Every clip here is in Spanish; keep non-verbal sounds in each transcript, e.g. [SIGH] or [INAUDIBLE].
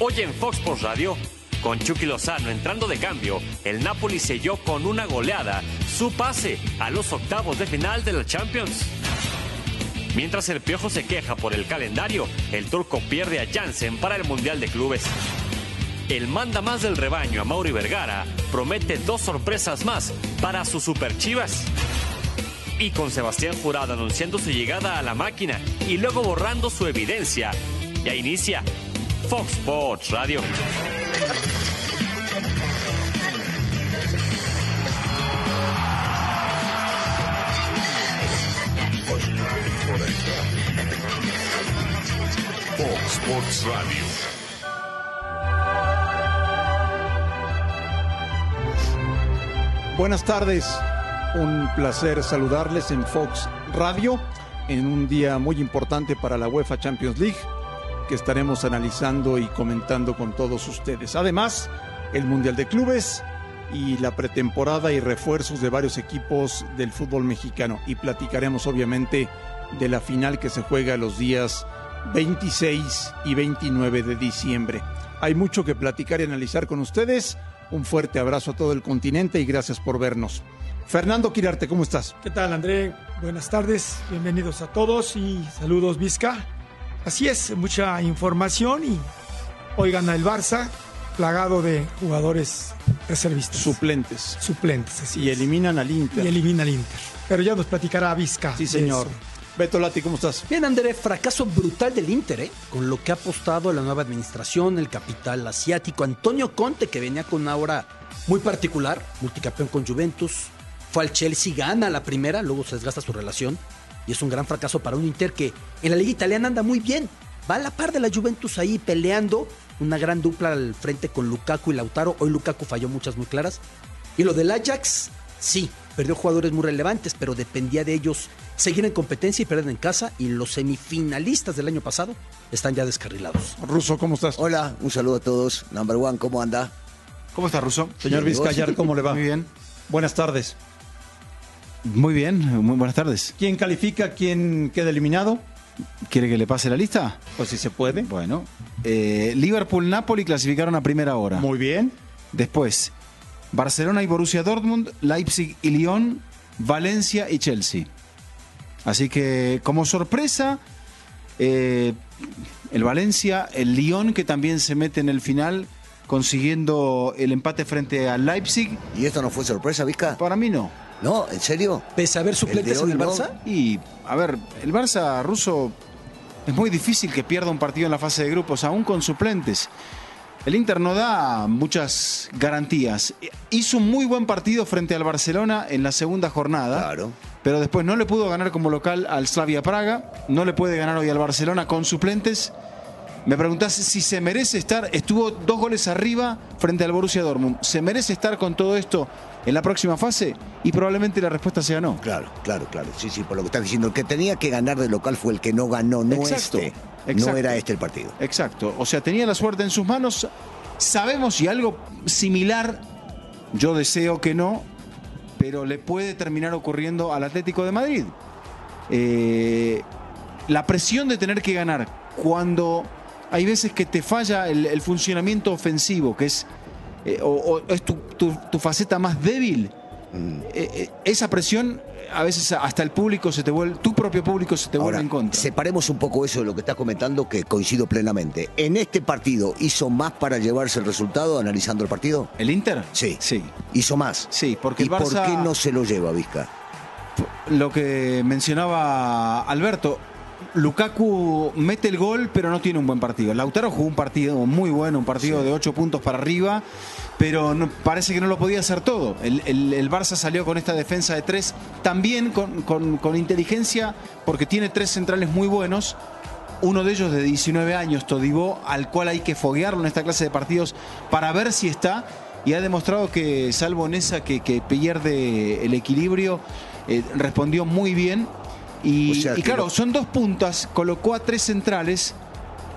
Hoy en Fox Sports Radio, con Chucky Lozano entrando de cambio, el Napoli selló con una goleada su pase a los octavos de final de la Champions. Mientras el Piojo se queja por el calendario, el turco pierde a Jansen para el Mundial de Clubes. El manda más del rebaño a Mauri Vergara promete dos sorpresas más para sus superchivas. Y con Sebastián Jurado anunciando su llegada a la máquina y luego borrando su evidencia, ya inicia Fox Sports Radio. Fox Sports Radio. Buenas tardes, un placer saludarles en Fox Radio en un día muy importante para la UEFA Champions League que estaremos analizando y comentando con todos ustedes. Además, el Mundial de Clubes y la pretemporada y refuerzos de varios equipos del fútbol mexicano y platicaremos obviamente de la final que se juega los días 26 y 29 de diciembre. Hay mucho que platicar y analizar con ustedes. Un fuerte abrazo a todo el continente y gracias por vernos. Fernando Quirarte, ¿cómo estás? ¿Qué tal, André? Buenas tardes, bienvenidos a todos y saludos, Vizca. Así es, mucha información y hoy gana el Barça, plagado de jugadores reservistas. Suplentes. Suplentes, así Y es. eliminan al Inter. Y elimina al Inter. Pero ya nos platicará Vizca. Sí, señor. Beto Lati, ¿cómo estás? Bien, André, fracaso brutal del Inter, ¿eh? con lo que ha apostado la nueva administración, el capital asiático, Antonio Conte, que venía con una aura muy particular, multicampeón con Juventus, fue al Chelsea, gana la primera, luego se desgasta su relación, y es un gran fracaso para un Inter que en la liga italiana anda muy bien, va a la par de la Juventus ahí peleando, una gran dupla al frente con Lukaku y Lautaro, hoy Lukaku falló muchas muy claras, y lo del Ajax, sí, perdió jugadores muy relevantes, pero dependía de ellos seguir en competencia y perder en casa. Y los semifinalistas del año pasado están ya descarrilados. Ruso, ¿cómo estás? Hola, un saludo a todos. Number one, ¿cómo anda? ¿Cómo está, Russo? Señor. Vizcayar, ¿cómo le va? Muy bien. Buenas tardes. Muy bien, muy buenas tardes. ¿Quién califica? ¿Quién queda eliminado? ¿Quiere que le pase la lista? Pues si se puede. Bueno, eh, Liverpool-Napoli clasificaron a primera hora. Muy bien. Después, Barcelona y Borussia Dortmund, Leipzig y Lyon, Valencia y Chelsea. Así que, como sorpresa, eh, el Valencia, el Lyon, que también se mete en el final, consiguiendo el empate frente al Leipzig. ¿Y esto no fue sorpresa, Vizca? Para mí no. No, ¿en serio? Pese a haber suplentes hoy en el no. Barça, Y, a ver, el Barça ruso es muy difícil que pierda un partido en la fase de grupos, aún con suplentes. El Inter no da muchas garantías. Hizo un muy buen partido frente al Barcelona en la segunda jornada. Claro. Pero después no le pudo ganar como local al Slavia Praga. No le puede ganar hoy al Barcelona con suplentes. Me preguntás si se merece estar. Estuvo dos goles arriba frente al Borussia Dortmund. ¿Se merece estar con todo esto en la próxima fase? Y probablemente la respuesta sea no. Claro, claro, claro. Sí, sí, por lo que estás diciendo. El que tenía que ganar de local fue el que no ganó, no Exacto, este. exacto. No era este el partido. Exacto. O sea, tenía la suerte en sus manos. Sabemos si algo similar, yo deseo que no, pero le puede terminar ocurriendo al Atlético de Madrid. Eh, la presión de tener que ganar cuando hay veces que te falla el, el funcionamiento ofensivo, que es, eh, o, o es tu, tu- tu faceta más débil. Mm. eh, eh, esa presión, a veces hasta el público se te vuelve, tu propio público se te vuelve en contra. separemos un poco eso de lo que estás comentando, que coincido plenamente. ¿En este partido hizo más para llevarse el resultado analizando el partido? ¿El Inter? Sí. Sí. Hizo más. Sí, porque ¿Y el Barça- por qué no se lo lleva, Vizca? Lo que mencionaba Alberto, Lukaku mete el gol, pero no tiene un buen partido. Lautaro jugó un partido muy bueno, un partido de 8 puntos para arriba, pero no- parece que no lo podía hacer todo. El, el- el Barça salió con esta defensa de 3, también con, con- con inteligencia, porque tiene tres centrales muy buenos. Uno de ellos de 19 años, Todibó, al cual hay que foguearlo en esta clase de partidos para ver si está. Y ha demostrado que, salvo en esa que, que pierde el equilibrio, eh, respondió muy bien. Y, O sea, y que claro, lo- son dos puntas, colocó a tres centrales,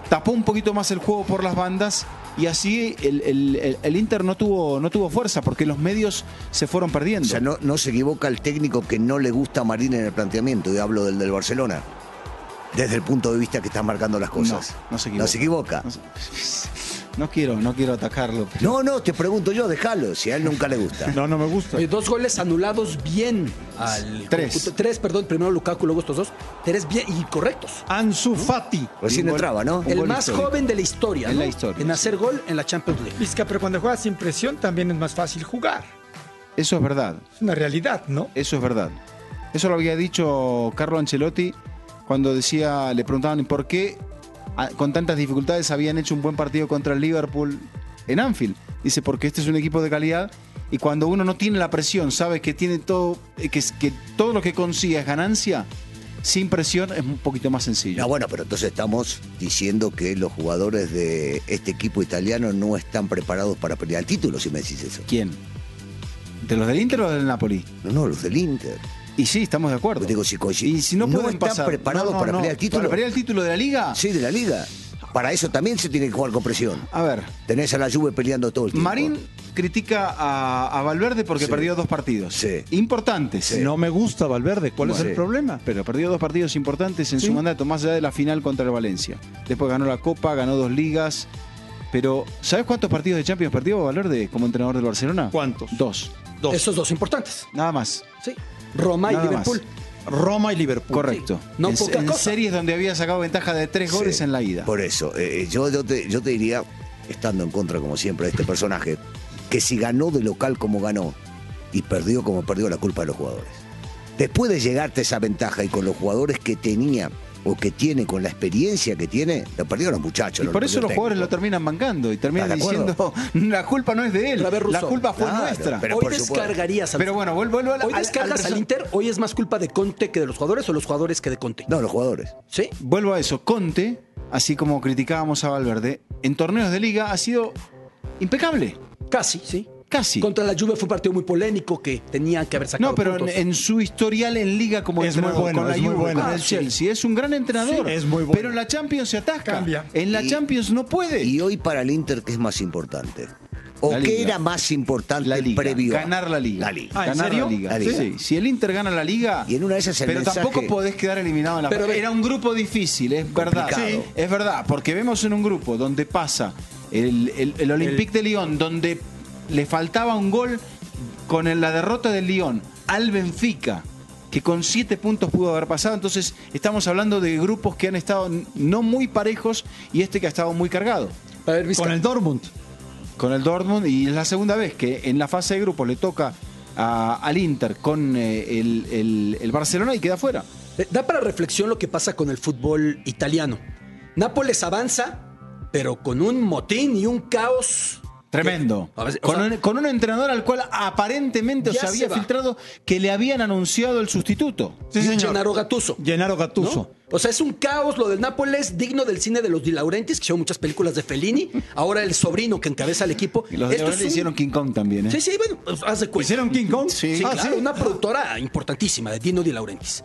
tapó un poquito más el juego por las bandas y así el, el- el- el Inter no tuvo, no tuvo fuerza porque los medios se fueron perdiendo. O sea, no, no se equivoca el técnico que no le gusta a Marín en el planteamiento, y hablo del del Barcelona. Desde el punto de vista que está marcando las cosas. No, no se equivoca. No se equivoca. [LAUGHS] No. No quiero, no quiero atacarlo. pero- No, no, te pregunto yo, déjalo, si a él nunca le gusta. No, no me gusta. Dos goles anulados bien al Tres. conjunto- Tres, perdón, primero Lukaku, luego estos dos. Tres bien y correctos. Ansu Fati. Recién gol. entraba, ¿no? El más histórico. joven de la historia. En ¿no? la historia, En hacer gol en la Champions League. Vizca, pero cuando juegas sin presión también es más fácil jugar. Eso es verdad. Es una realidad, ¿no? Eso es verdad. Eso lo había dicho Carlo Ancelotti cuando decía, le preguntaban por qué con tantas dificultades habían hecho un buen partido contra el Liverpool en Anfield. Dice, porque este es un equipo de calidad y cuando uno no tiene la presión, sabe que tiene todo, eh, que, que todo lo que consigue es ganancia, sin presión es un poquito más sencillo. No, bueno, pero entonces estamos diciendo que los jugadores de este equipo italiano no están preparados para pelear el título, si me decís eso. ¿Quién? ¿De los del Inter o del Napoli? No, no, los del Inter. Y sí, estamos de acuerdo. Pues digo, si y si no, no pueden están pasar- preparados para pelear el título. ¿Para pelear el título de la liga? Sí, de la liga. Para eso también se tiene que jugar con presión. A ver, Tenés a la Juve peleando todo el tiempo. Marín critica a, a Valverde porque Sí. perdió dos partidos. Sí. Importantes. Sí. No me gusta Valverde. ¿Cuál es el problema? Pero perdió dos partidos importantes en Sí. su mandato, más allá de la final contra el Valencia. Después ganó la Copa, ganó dos ligas. Pero, ¿sabes cuántos partidos de Champions perdió Valverde como entrenador del Barcelona? ¿Cuántos? Dos. Dos. Esos dos importantes. Nada más. Sí. Roma y Nada Liverpool. Roma y Liverpool. Correcto. No en, poca en cosa. series donde había sacado ventaja de tres Sí. goles en la ida. Por eso, eh, yo, yo, te, yo te diría, estando en contra como siempre de este personaje, que si ganó de local como ganó y perdió como perdió, la culpa de los jugadores. Después de llegarte esa ventaja y con los jugadores que tenía o que tiene, con la experiencia que tiene, lo perdieron los muchachos. Y lo por eso los jugadores lo terminan bancando y terminan ¿Estás de diciendo [LAUGHS] la culpa no es de él, a la culpa fue Claro, nuestra. pero Hoy descargarías al Pero bueno, vuelvo, vuelvo al- Hoy al- descargas al al, Inter, hoy es más culpa de Conte que de los jugadores o los jugadores que de Conte. No, los jugadores. ¿Sí? Vuelvo a eso. Conte, así como criticábamos a Valverde, en torneos de liga ha sido impecable. Casi, sí. Casi. Contra la Juve fue un partido muy polémico que tenían que haber sacado No, pero en, puntos. en su historial en liga como Es muy entrenador bueno, con la es muy Juve, bueno. con el Ah, sí. Chelsea, es un gran entrenador. Sí, es muy bueno. Pero en la Champions se atasca. Cambia. En la Y- Champions no puede. Y hoy para el Inter, ¿qué es más importante? ¿O La qué liga. era más importante la liga, previo? ganar la liga. La liga. Ah, ¿en ganar serio? la liga. La liga. Sí. Si el Inter gana la liga, Y en una de esas el pero mensaje- tampoco podés quedar eliminado en la Pero Era un grupo difícil, es verdad. Complicado. Sí, es verdad, porque vemos en un grupo donde pasa el, el, el Olympique de Lyon, donde le faltaba un gol con la derrota del Lyon al Benfica, que con siete puntos pudo haber pasado. Entonces, estamos hablando de grupos que han estado no muy parejos y este que ha estado muy cargado. A ver, Vizca. Con el Dortmund. Con el Dortmund y es la segunda vez que en la fase de grupos le toca a- al Inter con eh, el, el- el Barcelona y queda fuera. Eh, Da para reflexión lo que pasa con el fútbol italiano. Nápoles avanza, pero con un motín y un caos. Tremendo. Ver, con, sea, un, con un entrenador al cual aparentemente se había se filtrado que le habían anunciado el sustituto. Sí, señor. Gennaro Gattuso. Gennaro ¿no? Gattuso. O sea, es un caos lo del Nápoles, digno del cine de los Di Laurentiis, que hicieron muchas películas de Fellini. Ahora el sobrino que encabeza el equipo. Y los de Esto ahora es un- hicieron King Kong también. ¿eh? Sí, sí, bueno, pues, haz de cuenta. ¿Hicieron King Kong? Sí. Sí, Ah, claro, ¿sí? una productora importantísima de Dino Di Laurentiis.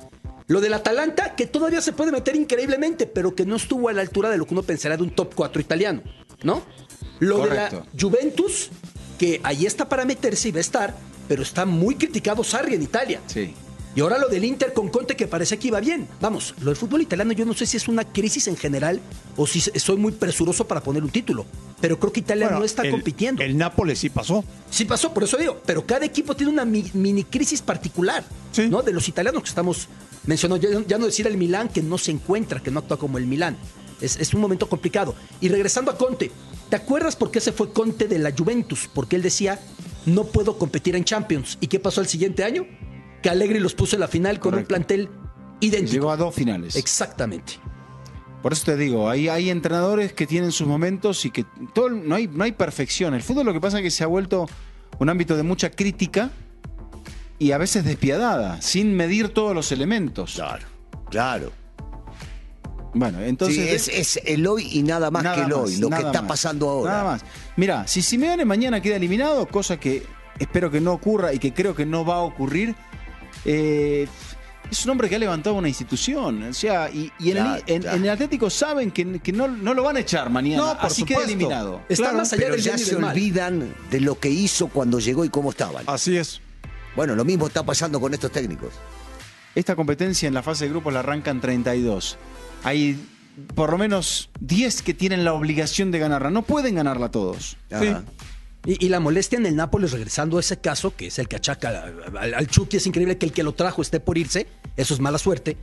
Lo del Atalanta, que todavía se puede meter increíblemente, pero que no estuvo a la altura de lo que uno pensaría de un top 4 italiano, ¿no? Lo Correcto. de la Juventus, que ahí está para meterse y va a estar, pero está muy criticado Sarri en Italia. Sí. Y ahora lo del Inter con Conte que parece que iba bien. Vamos, lo del fútbol italiano yo no sé si es una crisis en general o si soy muy presuroso para poner un título. Pero creo que Italia Bueno, no está el- compitiendo. El Nápoles sí pasó. Sí pasó, por eso digo, pero cada equipo tiene una mi- mini crisis particular, Sí. ¿no? De los italianos que estamos mencionando, ya, ya no decir el Milán que no se encuentra, que no actúa como el Milán. Es, es un momento complicado. Y regresando a Conte, ¿te acuerdas por qué se fue Conte de la Juventus? Porque él decía, no puedo competir en Champions. ¿Y qué pasó el siguiente año? Que Allegri los puso en la final con un plantel idéntico. Llegó a dos finales. Exactamente. Por eso te digo, hay, hay entrenadores que tienen sus momentos y que todo, no, hay, no hay perfección. El fútbol lo que pasa es que se ha vuelto un ámbito de mucha crítica y a veces despiadada, sin medir todos los elementos. Claro, claro. Bueno, entonces... sí, es, es el hoy y nada más Nada que el más, hoy, lo que está más, pasando ahora. Nada más. Mira, si Simeone mañana queda eliminado, cosa que espero que no ocurra y que creo que no va a ocurrir, eh, es un hombre que ha levantado una institución. O sea, y, y en, el, en- claro. en el Atlético saben que, que no, no lo van a echar mañana. No, por así queda supuesto. eliminado. Está Claro, más allá Pero del ya se olvidan de lo que hizo cuando llegó y cómo estaban. Así es. Bueno, lo mismo está pasando con estos técnicos. Esta competencia en la fase de grupos la arrancan 32. Hay por lo menos 10 que tienen la obligación de ganarla. No pueden ganarla todos. Ajá. Y, y la molestia en el Nápoles, regresando a ese caso, que es el que achaca al, al- al Chucky, es increíble que el que lo trajo esté por irse, eso es mala suerte.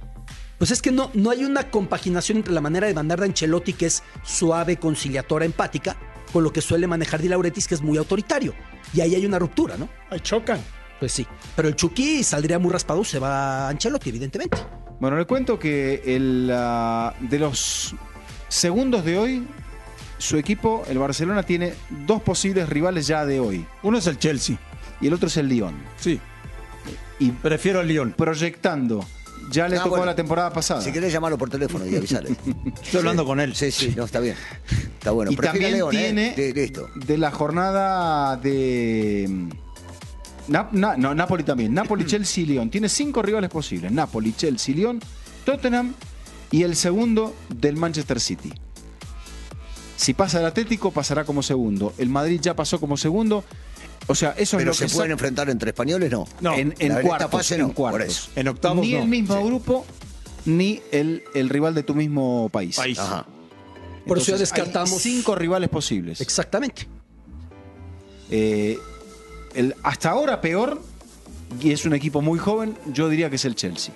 Pues es que no, no hay una compaginación entre la manera de mandar de Ancelotti, que es suave, conciliadora, empática, con lo que suele manejar Di Laurentiis, que es muy autoritario. Y ahí hay una ruptura, ¿no? Ahí chocan. Pues sí. Pero el Chucky saldría muy raspado, se va a Ancelotti, evidentemente. Bueno, le cuento que el, ah, de los segundos de hoy, su equipo, el Barcelona, tiene dos posibles rivales ya de hoy. Uno es el Chelsea. Y el otro es el Lyon. Sí. Y Prefiero al Lyon. proyectando, ya le Ah, tocó bueno. la temporada pasada. Si querés llamarlo por teléfono y avisarle. [LAUGHS] Estoy hablando con él. Sí, sí, no, está bien. Está bueno. y Prefiero también León, ¿eh? tiene listo. de la jornada de Na- Na- no, Napoli también. Napoli, Chelsea y Lyon. Tiene cinco rivales posibles. Napoli, Chelsea, Lyon, Tottenham y el segundo del Manchester City. Si pasa el Atlético, pasará como segundo. El Madrid ya pasó como segundo. O sea, eso es Pero lo se que pueden enfrentar entre españoles, no. No, en, en en esta cuartos, fase no, en cuartos. por eso. En octavos ni no. el mismo Sí. grupo, ni el, el rival de tu mismo país. País. Ajá. Por eso ya Entonces, hay descartamos. cinco rivales posibles. Exactamente. Eh, el, hasta ahora peor, y es un equipo muy joven, yo diría que es el Chelsea,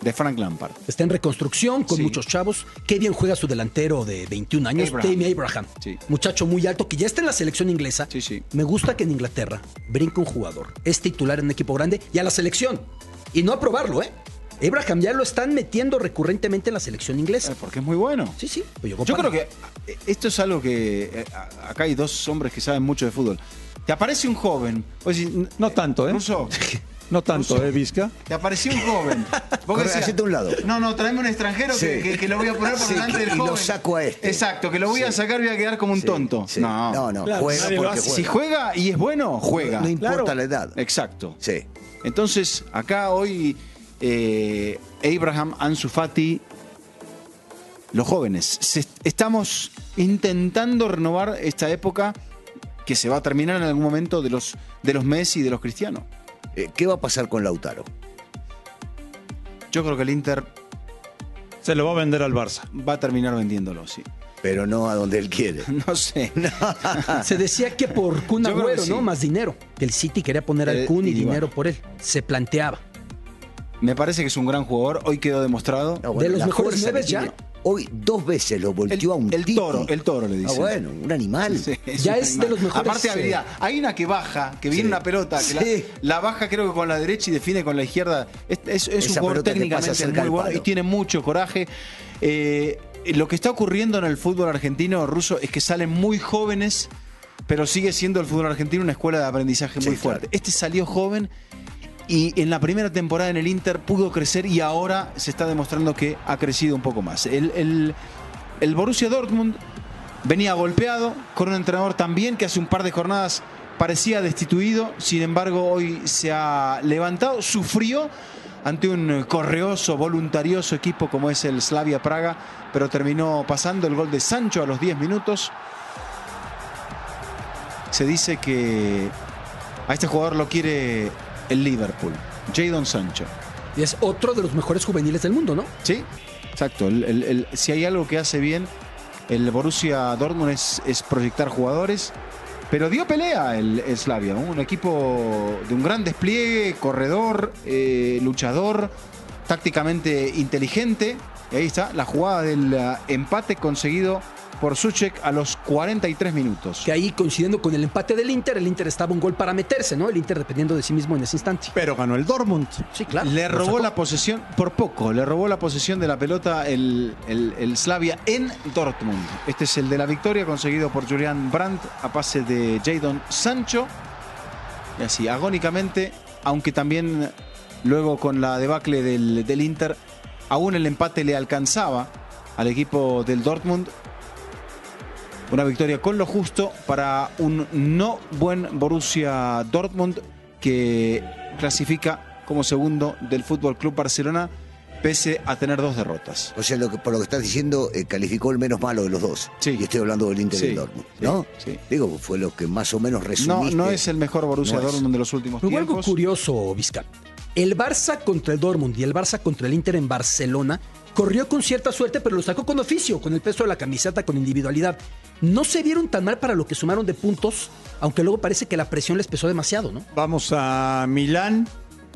de Frank Lampard. Está en reconstrucción con Sí. muchos chavos. Qué bien juega su delantero de 21 años, Abraham. Tammy Abraham. Sí. Muchacho muy alto que ya está en la selección inglesa. Sí, sí. Me gusta que en Inglaterra brinque un jugador. Es titular en un equipo grande y a la selección. Y no a probarlo, ¿eh? Abraham ya lo están metiendo recurrentemente en la selección inglesa. Eh, Porque es muy bueno. Sí, sí. Yo creo que eh, esto es algo que eh, acá hay dos hombres que saben mucho de fútbol. Te aparece un joven, No tanto, ¿eh? [LAUGHS] No tanto. ¿eh, Vizca? te apareció un joven. Vos Corre, decías, hacete a un lado. No, no, traeme un extranjero que, Sí. que- que lo voy a poner por Sí, delante que- del y lo saco a este. Exacto, que lo voy a sacar y voy a quedar como un Sí, tonto. sí. No, no, no, Claro, juega nadie lo porque hace. Si juega. juega y es bueno, juega. No importa Claro. la edad. Exacto. Sí. Entonces, acá hoy eh, Abraham, Ansu Fati, los jóvenes, se- estamos intentando renovar esta época que se va a terminar en algún momento de los, de los Messi y de los Cristianos. Eh, ¿Qué va a pasar con Lautaro? Yo creo que el Inter Se lo va a vender al Barça. va a terminar vendiéndolo, sí. Pero no a donde él quiere. [LAUGHS] No sé. [LAUGHS] [LAUGHS] Se decía que por Kun Agüero, sí. ¿no? Más dinero. Que el City quería poner al Eh, Kun y, y bueno. dinero por él. Se planteaba. Me parece que es un gran jugador. Hoy quedó demostrado. No, De los mejores nueve ya. Hoy dos veces lo El, volteó a un el toro, el toro le Ah, dicen. bueno, un animal. Sí, Ya un es de los mejores, Aparte de habilidad. eh, Hay una que baja, que viene Sí. una pelota, que Sí. la, la baja creo que con la derecha y define con la izquierda. Es, es- es un jugador técnicamente muy bueno y tiene mucho coraje. Eh, lo que está ocurriendo en el fútbol argentino ruso es que salen muy jóvenes, pero sigue siendo el fútbol argentino una escuela de aprendizaje muy Sí, fuerte. claro. Este salió joven. Y en la primera temporada en el Inter pudo crecer y ahora se está demostrando que ha crecido un poco más. El, el- Borussia Dortmund venía golpeado con un entrenador también que hace un par de jornadas parecía destituido, sin embargo hoy se ha levantado, sufrió ante un correoso, voluntarioso equipo como es el Slavia Praga, pero terminó pasando el gol de Sancho a los 10 minutos. Se dice que a este jugador lo quiere el Liverpool, Jadon Sancho. Y es otro de los mejores juveniles del mundo, ¿no? Sí, exacto. El- el- el- si hay algo que hace bien el Borussia Dortmund es, es proyectar jugadores. Pero dio pelea el, el Slavia, ¿no? un equipo de un gran despliegue, corredor, eh, luchador, tácticamente inteligente. Y ahí está la jugada del eh, empate conseguido por Suchek a los 43 minutos. Que ahí coincidiendo con el empate del Inter, el Inter estaba un gol para meterse, ¿no? El Inter dependiendo de sí mismo en ese instante. Pero ganó el Dortmund. Sí, claro. Le robó sacó. la posesión, por poco, le robó la posesión de la pelota el, el, el Slavia en Dortmund. Este es el de la victoria conseguido por Julian Brandt a pase de Jadon Sancho. Y así, agónicamente, aunque también luego con la debacle del, del Inter, aún el empate le alcanzaba al equipo del Dortmund. Una victoria con lo justo para un no buen Borussia Dortmund que clasifica como segundo del Fútbol Club Barcelona pese a tener dos derrotas. O sea, lo que, por lo que estás diciendo, eh, calificó el menos malo de los dos. Sí. Y estoy hablando del Inter y Sí, del Dortmund. ¿No? sí. Digo, fue lo que más o menos No, resumiste. no es el mejor Borussia No es. Dortmund de los últimos Hubo algo tiempos. curioso, Vizca. El Barça contra el Dortmund y el Barça contra el Inter en Barcelona corrió con cierta suerte, pero lo sacó con oficio, con el peso de la camiseta, con individualidad. No se vieron tan mal para lo que sumaron de puntos, aunque luego parece que la presión les pesó demasiado, ¿no? Vamos a Milán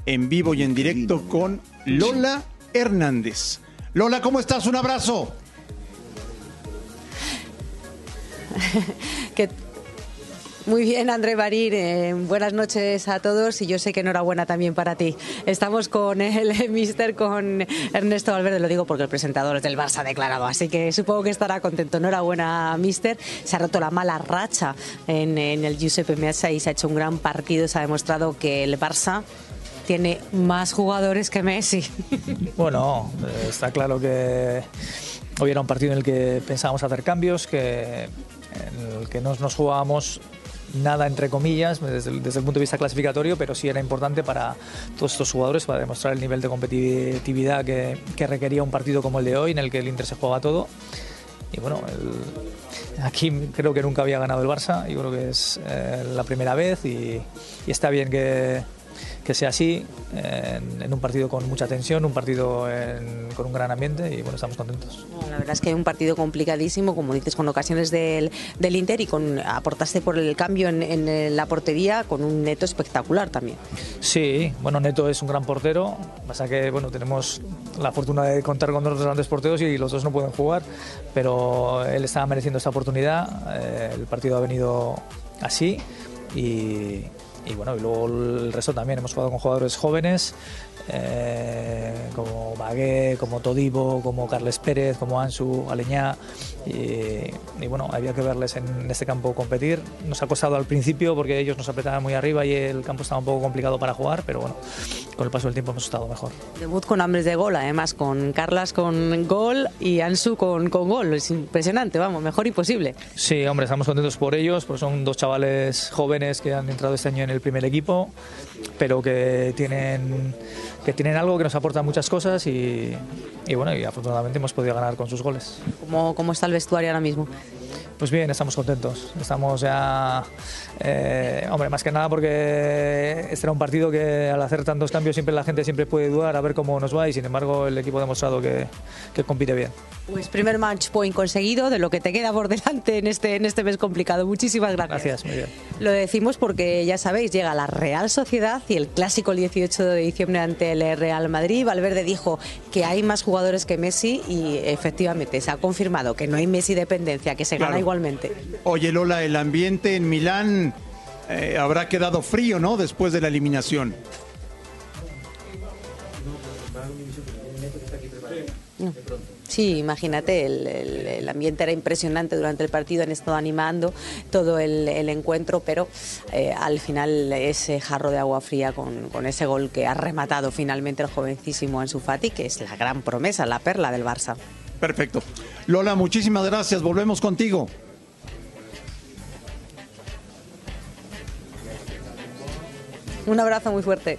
en vivo y en directo con Lola Hernández. Lola, ¿cómo estás? Un abrazo. [LAUGHS] que muy bien, André Barir. eh, buenas noches a todos y yo sé que enhorabuena también para ti. Estamos con el [LAUGHS] mister, con Ernesto Valverde, lo digo porque el presentador es del Barça ha declarado, así que supongo que estará contento. Enhorabuena, mister. Se ha roto la mala racha en, el Giuseppe Meazza y se ha hecho un gran partido. Se ha demostrado que el Barça tiene más jugadores que Messi. [LAUGHS] Bueno, eh, está claro que hoy era un partido en el que pensábamos hacer cambios, que en el que no nos jugábamos nada entre comillas desde el, desde el punto de vista clasificatorio, pero sí era importante para todos estos jugadores para demostrar el nivel de competitividad que, que requería un partido como el de hoy, en el que el Inter se juega todo. Y bueno, el- aquí creo que nunca había ganado el Barça, yo creo que es eh, la primera vez y, y está bien que, que sea así, en, en un partido con mucha tensión, un partido en- con un gran ambiente y bueno, estamos contentos. La verdad es que un partido complicadísimo, como dices, con ocasiones del, del Inter y con aportaste por el cambio en, en la portería con un neto espectacular también. Sí, bueno, Neto es un gran portero, pasa que bueno, tenemos la fortuna de contar con dos grandes porteros y los dos no pueden jugar, pero él estaba mereciendo esta oportunidad, eh, el partido ha venido así y, y bueno, y luego el resto también, hemos jugado con jugadores jóvenes, eh, como Bagué, como Todibo, como Carles Pérez, como Ansu, Aleñá, y, y bueno, había que verles en este campo competir. Nos ha costado al principio porque ellos nos apretaban muy arriba y el campo estaba un poco complicado para jugar, pero bueno, con el paso del tiempo hemos estado mejor. Debut con hambres de gol, además, con Carlas con gol y Ansu con, con gol. Es impresionante, vamos, mejor imposible. Sí, hombre, estamos contentos por ellos, porque son dos chavales jóvenes que han entrado este año en el primer equipo, pero que tienen, que tienen algo que nos aporta muchas cosas y, bueno, y afortunadamente hemos podido ganar con sus goles. ¿Cómo, cómo está el vestuario ahora mismo? Pues bien, estamos contentos. Estamos ya, eh, hombre, más que nada porque este era un partido que al hacer tantos cambios siempre la gente siempre puede dudar a ver cómo nos va y sin embargo el equipo ha demostrado que, que compite bien. Pues primer match point conseguido de lo que te queda por delante en este, en este mes complicado. Muchísimas gracias. Gracias, muy bien. Lo decimos porque ya sabéis, llega la Real Sociedad y el clásico el 18 de diciembre ante el Real Madrid. Valverde dijo que hay más jugadores que Messi y efectivamente se ha confirmado que no hay Messi dependencia, que se Claro. gana igualmente. Oye, Lola, el ambiente en Milán eh, habrá quedado frío, ¿no? Después de la eliminación. Sí, imagínate, el, el- el ambiente era impresionante durante el partido, han estado animando todo el, el encuentro, pero eh, al final ese jarro de agua fría con, con ese gol que ha rematado finalmente el jovencísimo Ansu Fati, que es la gran promesa, la perla del Barça. Perfecto. Lola, muchísimas gracias. Volvemos contigo. Un abrazo muy fuerte.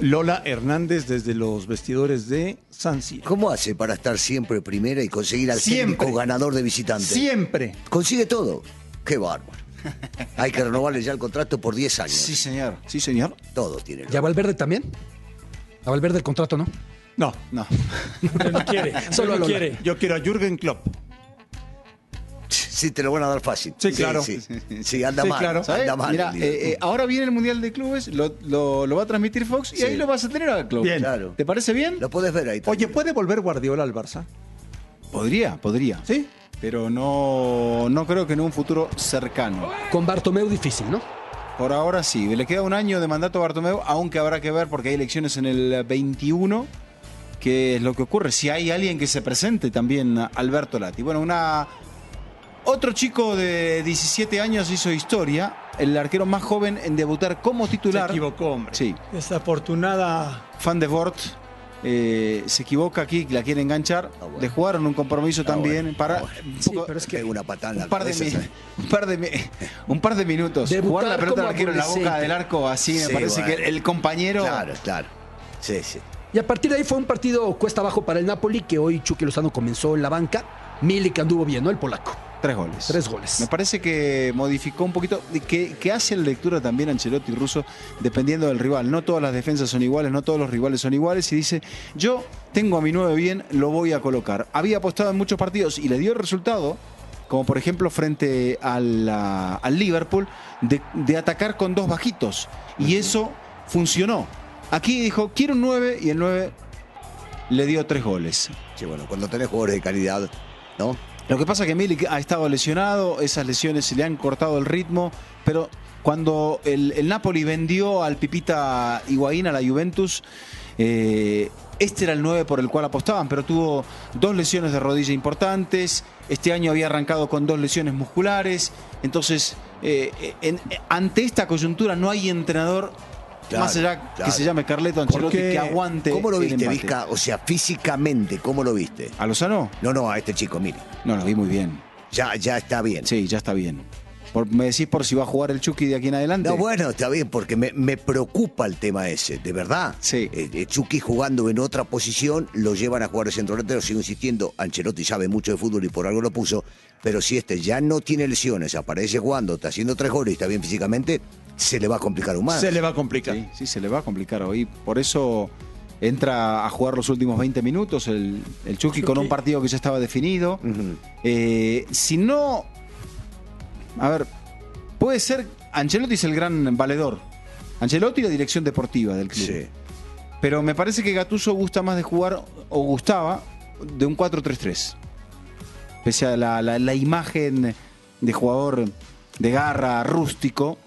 Lola Hernández desde los vestidores de San Siro. ¿Cómo hace para estar siempre primera y conseguir al Siempre. técnico ganador de visitantes? Siempre. Consigue todo. Qué bárbaro. [LAUGHS] Hay que renovarle ya el contrato por 10 años. Sí, señor. Sí, señor. Todo tiene. ¿Ya Valverde también? A Valverde el contrato, ¿no? No, No. [LAUGHS] No quiere, Solo Lola. quiere. yo quiero a Jürgen Klopp. Sí, te lo van a dar fácil. Sí, claro. Sí, Sí, anda Sí, mal. claro. Anda mal. Eh, eh, ahora viene el Mundial de Clubes, lo, lo- lo va a transmitir Fox y Sí. ahí lo vas a tener a Club. Bien. Claro. ¿Te parece bien? Lo puedes ver ahí. Oye, ¿puede volver Guardiola al Barça? Podría, podría. ¿Sí? Pero no, no creo que en un futuro cercano. Con Bartomeu difícil, ¿no? Por ahora sí. Le queda un año de mandato a Bartomeu, aunque habrá que ver porque hay elecciones en el 21. ¿Qué es lo que ocurre? Si hay alguien que se presente también, Alberto Lati. Bueno, una. Otro chico de 17 años hizo historia, el arquero más joven en debutar como Se titular. equivocó, hombre. Sí, Desafortunada. fan de Bort. eh, se equivoca aquí, la quiere enganchar. Ah, bueno. Le jugaron un compromiso Ah, también bueno. para Ah, bueno. un Sí, pero es que una patada un par de, cabeza, mi- ¿sabes? [LAUGHS] un par de mi- [LAUGHS] un par de minutos. Debutar Jugar la pelota al arquero en la boca del arco así, me Sí, parece bueno. que el compañero. Claro, claro. Sí, sí. Y a partir de ahí fue un partido cuesta abajo para el Napoli, que hoy Chucky Lozano comenzó en la banca. Milik anduvo bien, ¿no? El polaco. Tres goles. Tres goles. Me parece que modificó un poquito, que, que hace la lectura también Ancelotti y Russo dependiendo del rival. No todas las defensas son iguales, no todos los rivales son iguales y dice, yo tengo a mi 9 bien, lo voy a colocar. Había apostado en muchos partidos y le dio el resultado, como por ejemplo frente al, a- al Liverpool, de, de atacar con dos bajitos. Y eso funcionó. Aquí dijo, quiero un 9 y el 9 le dio tres goles. Sí, bueno, cuando tenés jugadores de calidad, ¿no? Lo que pasa es que Milik ha estado lesionado, esas lesiones se le han cortado el ritmo, pero cuando el, Napoli vendió al Pipita Higuaín a la Juventus, eh, este era el 9 por el cual apostaban, pero tuvo dos lesiones de rodilla importantes, este año había arrancado con dos lesiones musculares, entonces eh, ante esta coyuntura no hay entrenador, Claro, más allá claro. que se llame Carleto Ancelotti, Porque- que aguante ¿Cómo lo el viste. Vizca? O sea, físicamente, ¿cómo lo viste? ¿A Lozano? No, no, a este chico, mire. No, lo vi muy bien. Ya, ya está bien. Sí, ya está bien. Por- ¿Me decís por si va a jugar el Chucky de aquí en adelante? No, bueno, está bien, porque me, me preocupa el tema ese, de verdad. Sí. Eh, eh, Chucky jugando en otra posición, lo llevan a jugar de centro delantero, sigo insistiendo, Ancelotti sabe mucho de fútbol y por algo lo puso, pero si este ya no tiene lesiones, aparece jugando, está haciendo tres goles y está bien físicamente, se le va a complicar aún más. Se le va a complicar. Sí, sí, se le va a complicar hoy. Por eso entra a jugar los últimos 20 minutos el, el Chucky, con un partido que ya estaba definido. Eh, si no. A ver, puede ser. Ancelotti es el gran valedor. Ancelotti y la dirección deportiva del club. Sí. Pero me parece que Gatuso gusta más de jugar, o gustaba, de un 4-3-3. Pese a la, la- la imagen de jugador de garra, rústico,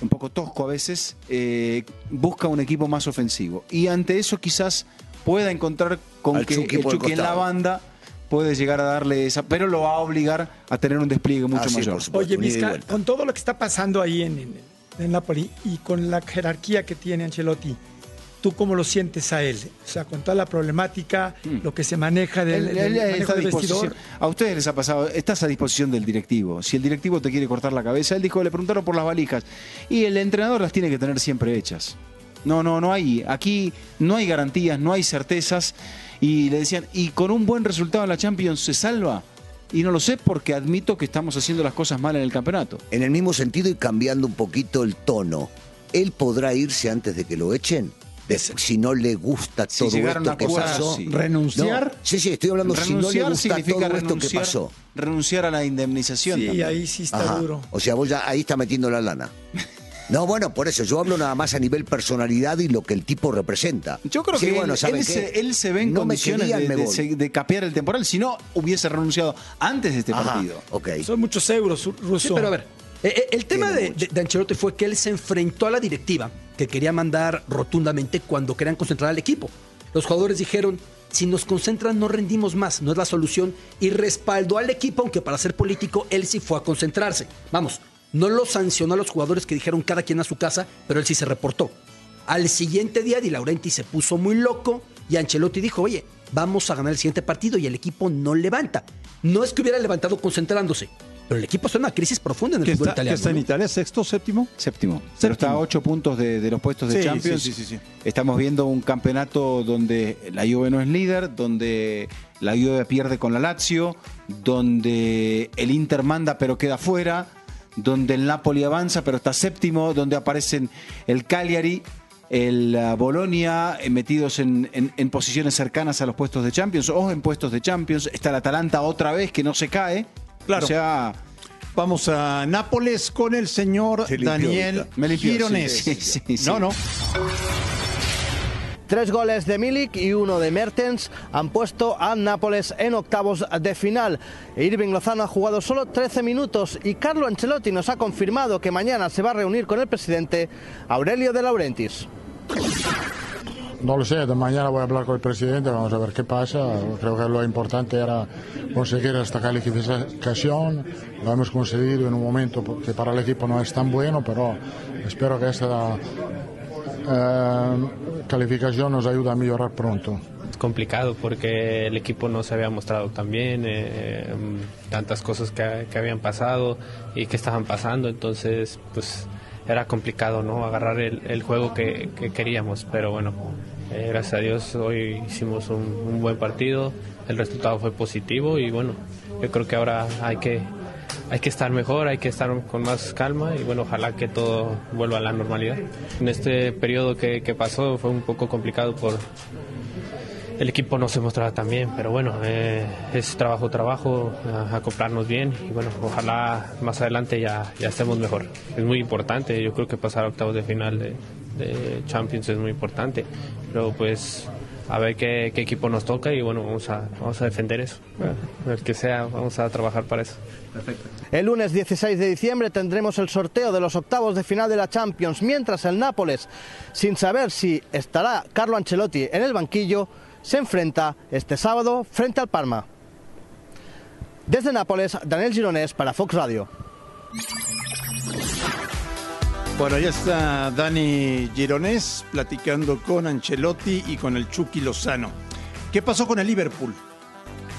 un poco tosco a veces, eh, busca un equipo más ofensivo. Y ante eso quizás pueda encontrar con Al que Chucky el por el Chucky en la banda puede llegar a darle esa, pero lo va a obligar a tener un despliegue mucho Ah, sí, mayor. supuesto. Oye, Vizca, con todo lo que está pasando ahí en, en, en Napoli y con la jerarquía que tiene Ancelotti, ¿tú cómo lo sientes a él? O sea, con toda la problemática, lo que se maneja del, Mm. Él- del él manejo del vestidor. A ustedes les ha pasado, estás a disposición del directivo. Si el directivo te quiere cortar la cabeza, él dijo, le preguntaron por las valijas. Y el entrenador las tiene que tener siempre hechas. No, no, no hay. Aquí no hay garantías, no hay certezas. Y le decían, ¿y con un buen resultado en la Champions se salva? Y no lo sé porque admito que estamos haciendo las cosas mal en el campeonato. En el mismo sentido y cambiando un poquito el tono, ¿él podrá irse antes de que lo echen? De- si no le gusta Si todo esto que pasó. sí. ¿Renunciar? No, sí, sí, estoy hablando si no le Renunciar gusta todo esto que renunciar, pasó. renunciar a la indemnización. Sí, ahí sí está Ajá. duro. O sea, vos ya ahí está metiendo la lana. No, bueno, por eso yo hablo nada más a nivel personalidad y lo que el tipo representa. Yo creo Sí, que bueno, él, se, él se ve en No condiciones querían, de, capear el temporal, si no hubiese renunciado antes de este Ajá, partido. Son muchos euros, Russo. Sí, pero a ver, eh, eh, el tema de- de Ancelotti fue que él se enfrentó a la directiva, que quería mandar rotundamente cuando querían concentrar al equipo. Los jugadores dijeron, si nos concentran no rendimos más, no es la solución, y respaldó al equipo, aunque para ser político él sí fue a concentrarse. Vamos, no lo sancionó a los jugadores que dijeron cada quien a su casa, pero él sí se reportó. Al siguiente día Di Laurenti se puso muy loco y Ancelotti dijo, oye, vamos a ganar el siguiente partido y el equipo no levanta. No es que hubiera levantado concentrándose, pero el equipo está en una crisis profunda en el ¿Que fútbol está, que italiano. está en ¿no? Italia? ¿Sexto, séptimo? Séptimo. Pero está a ocho puntos de, de los puestos de Sí, Champions. sí, sí, sí, sí. Estamos viendo un campeonato donde la Juve no es líder, donde la Juve pierde con la Lazio, donde el Inter manda pero queda fuera, donde el Napoli avanza pero está séptimo, donde aparecen el Cagliari, el uh, Bolonia eh, metidos en, en- en posiciones cercanas a los puestos de Champions o en puestos de Champions. Está el Atalanta otra vez que no se cae. Claro. O sea, Vamos a Nápoles con el señor Se limpió Daniel. Me limpió, sí, Gironesi. sí, sí, sí. No, no. Tres goles de Milik y uno de Mertens han puesto a Nápoles en octavos de final. Irving Lozano ha jugado solo 13 minutos y Carlo Ancelotti nos ha confirmado que mañana se va a reunir con el presidente Aurelio de Laurentiis. No lo sé, de mañana voy a hablar con el presidente, vamos a ver qué pasa. Creo que lo importante era conseguir esta calificación. Lo hemos conseguido en un momento que para el equipo no es tan bueno, pero espero que esta eh, calificación nos ayude a mejorar pronto. complicado porque el equipo no se había mostrado tan bien, eh, tantas cosas que, que habían pasado y que estaban pasando, entonces pues era complicado no agarrar el, juego que, que queríamos, pero bueno, eh, gracias a Dios hoy hicimos un, buen partido, el resultado fue positivo y bueno, yo creo que ahora hay que, hay que estar mejor, hay que estar con más calma y bueno, ojalá que todo vuelva a la normalidad. En este periodo que pasó fue un poco complicado por el equipo no se mostraba tan bien, pero bueno, eh, es trabajo, trabajo, a- acoplarnos bien y bueno, ojalá más adelante ya, ya estemos mejor. Es muy importante, yo creo que pasar a octavos de final de, de Champions es muy importante, pero pues a ver qué, qué equipo nos toca y bueno, vamos a, vamos a defender eso, el que sea, vamos a trabajar para eso. El lunes 16 de diciembre tendremos el sorteo de los octavos de final de la Champions, mientras el Nápoles, sin saber si estará Carlo Ancelotti en el banquillo, se enfrenta este sábado frente al Parma. Desde Nápoles, Daniel Gironés para Fox Radio. Bueno, ya está Dani Gironés platicando con Ancelotti y con el Chucky Lozano. ¿Qué pasó con el Liverpool?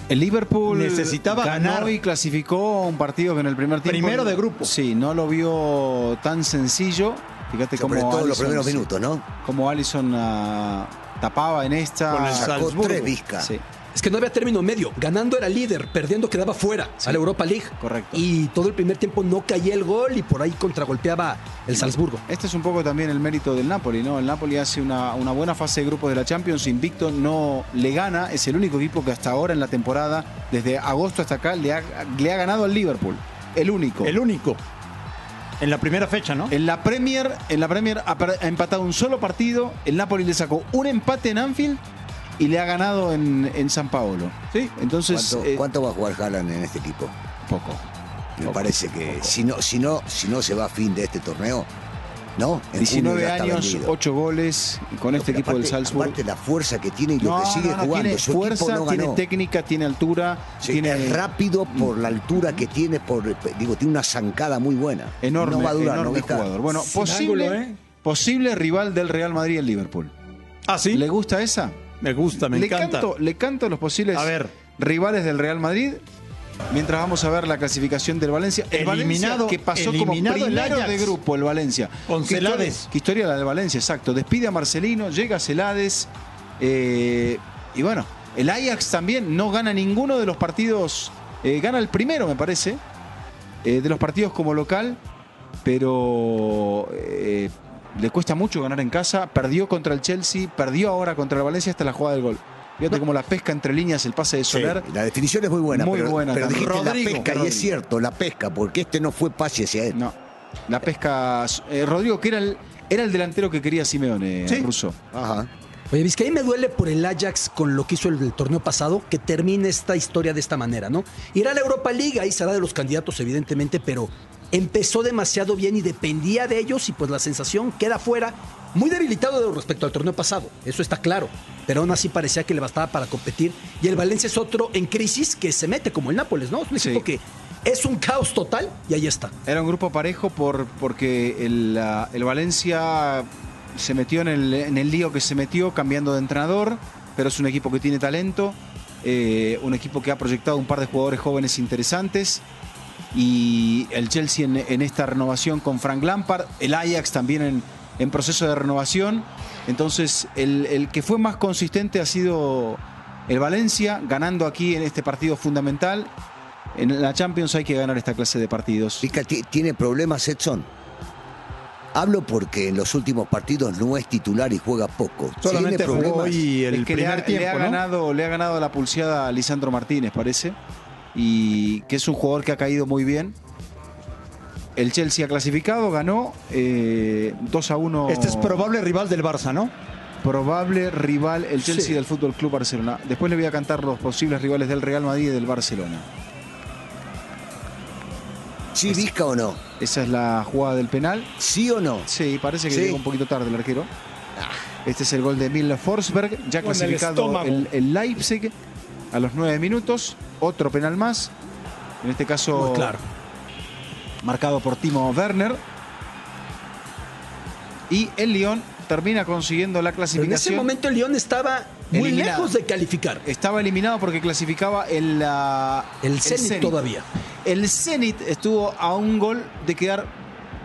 El Liverpool Necesitaba ganó ganar. y clasificó un partido que en el primer tiempo. Primero de grupo. Sí, no lo vio tan sencillo. Fíjate Sobre cómo. todo los Alisson- primeros minutos, ¿no? Cómo Allison ah, tapaba en esta. Con el Salzburgo. tres Vizca. Sí. Es que no había término medio. Ganando era líder, perdiendo quedaba fuera a la Europa League. correcto. Y todo el primer tiempo no caía el gol y por ahí contragolpeaba el Salzburgo. Este es un poco también el mérito del Napoli, ¿no? El Napoli hace una, una buena fase de grupos de la Champions, invicto, no le gana, es el único equipo que hasta ahora en la temporada, desde agosto hasta acá, le ha, le ha ganado al Liverpool. El único. El único. En la primera fecha, ¿no? En la Premier, en la Premier ha, empatado un solo partido, el Napoli le sacó un empate en Anfield y le ha ganado en, en San Paolo. ¿Sí? Entonces, ¿Cuánto, eh, cuánto va a jugar Haaland en este equipo? poco. Me parece que si no, si no, si no se va a fin de este torneo, ¿no? En junio 19 ya está años, vendido. 8 goles y con este equipo del Salzburgo. Aparte la fuerza que tiene y lo No, que sigue no, no, jugando. tiene Su fuerza, tiene técnica, tiene altura, Sí, tiene Es rápido por la altura que tiene, por digo, tiene una zancada muy buena. enorme, no va a durar, ¿no, enorme jugador. Bueno, Sin posible, ángulo, ¿eh? posible rival del Real Madrid y el Liverpool. Ah, sí. ¿Le gusta esa? Me gusta, me le encanta. Canto, le canto los posibles A ver. rivales del Real Madrid. Mientras vamos a ver la clasificación del Valencia. El Eliminado- Valencia que pasó eliminado como el primero Ajax. de grupo, el Valencia. Con ¿Qué historia- Celades. ¿Qué historia la del Valencia? Exacto. Despide a Marcelino, llega a Celades. eh, y bueno, el Ajax también no gana ninguno de los partidos. eh, gana el primero, me parece. eh, de los partidos como local. Pero le cuesta mucho ganar en casa. Perdió contra el Chelsea, perdió ahora contra el Valencia hasta la jugada del gol. Fíjate cómo la pesca entre líneas, el pase de Sí, Soler. la definición es muy buena. Muy pero, buena Pero también. dijiste Rodrigo, la pesca, y es cierto, la pesca, porque este no fue pase hacia él. No. La pesca. eh, Rodrigo, que era el, era el delantero que quería Simeone, Sí. ruso. Ajá. Oye, Vizca, ahí me duele por el Ajax con lo que hizo el, el torneo pasado, que termine esta historia de esta manera, ¿no? Irá a la Europa League, ahí será de los candidatos, evidentemente, pero empezó demasiado bien y dependía de ellos y pues la sensación queda fuera, muy debilitado de- respecto al torneo pasado, eso está claro, pero aún así parecía que le bastaba para competir y el Valencia es otro en crisis que se mete como el Nápoles, ¿no? Es un Sí. equipo que es un caos total y ahí está. Era un grupo parejo por, porque el, el Valencia se metió en el, en el lío que se metió cambiando de entrenador, pero es un equipo que tiene talento, eh, un equipo que ha proyectado un par de jugadores jóvenes interesantes. Y el Chelsea en, en esta renovación con Frank Lampard, el Ajax también en, en proceso de renovación. Entonces, el, el que fue más consistente ha sido el Valencia, ganando aquí en este partido fundamental. En la Champions hay que ganar esta clase de partidos. ¿tiene problemas Edson? Hablo porque en los últimos partidos no es titular y juega poco. Solamente ¿Tiene jugó problemas? hoy el Es que le primer ha, tiempo, le ha ¿no? ganado, le ha ganado la pulseada a Lisandro Martínez, parece. Y que es un jugador que ha caído muy bien. El Chelsea ha clasificado, ganó eh, 2 a 1. Este es probable rival del Barça, ¿no? probable rival, el Chelsea Sí. del Fútbol Club Barcelona. Después le voy a cantar los posibles rivales del Real Madrid y del Barcelona. ¿Sí, Vizca o no? Esa es la jugada del penal. ¿Sí o no? Sí, parece que Sí. llegó un poquito tarde el arquero. Este es el gol de Emil Forsberg, ya Con clasificado el, el Leipzig a los nueve minutos. Otro penal más. En este caso, Muy claro. Marcado por Timo Werner. Y el Lyon termina consiguiendo la Pero en ese clasificación. momento el León estaba muy Eliminado. lejos de calificar. Estaba eliminado porque clasificaba el, la- El Zenit todavía. El Zenit estuvo a un gol de quedar,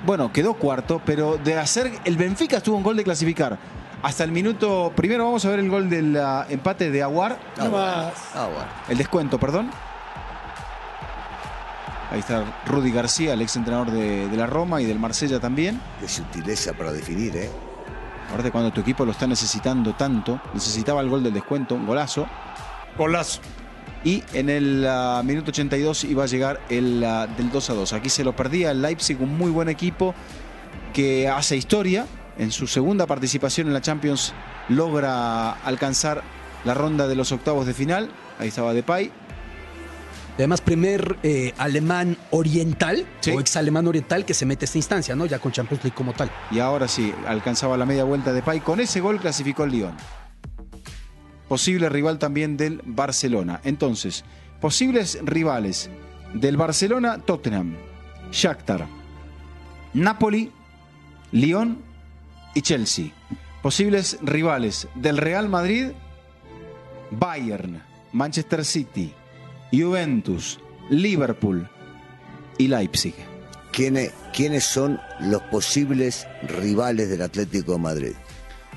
bueno, quedó cuarto, pero de hacer, el Benfica estuvo a un gol de clasificar. Hasta el minuto, primero vamos a ver el gol del ah, empate de Aguar, No más. Ah, bueno. el descuento, perdón. Ahí está Rudy García, el ex entrenador de, de la Roma y del Marsella también. Qué sutileza para definir, ¿eh? Aparte, cuando tu equipo lo está necesitando tanto, necesitaba el gol del descuento, un golazo. Golazo. Y en el ah, minuto 82 iba a llegar el ah, del 2 a 2. Aquí se lo perdía el Leipzig, un muy buen equipo que hace historia. En su segunda participación en la Champions logra alcanzar la ronda de los octavos de final. Ahí estaba Depay. Además, primer eh, alemán oriental Sí. o ex alemán oriental que se mete a esta instancia, ¿no? Ya con Champions League como tal. Y ahora sí, alcanzaba la media vuelta de Depay. Con ese gol clasificó el Lyon. Posible rival también del Barcelona. Entonces, posibles rivales del Barcelona, Tottenham, Shakhtar, Napoli, Lyon y Chelsea. Posibles rivales del Real Madrid, Bayern, Manchester City, Juventus, Liverpool y Leipzig. ¿Quiénes, ¿Quiénes son los posibles rivales del Atlético de Madrid?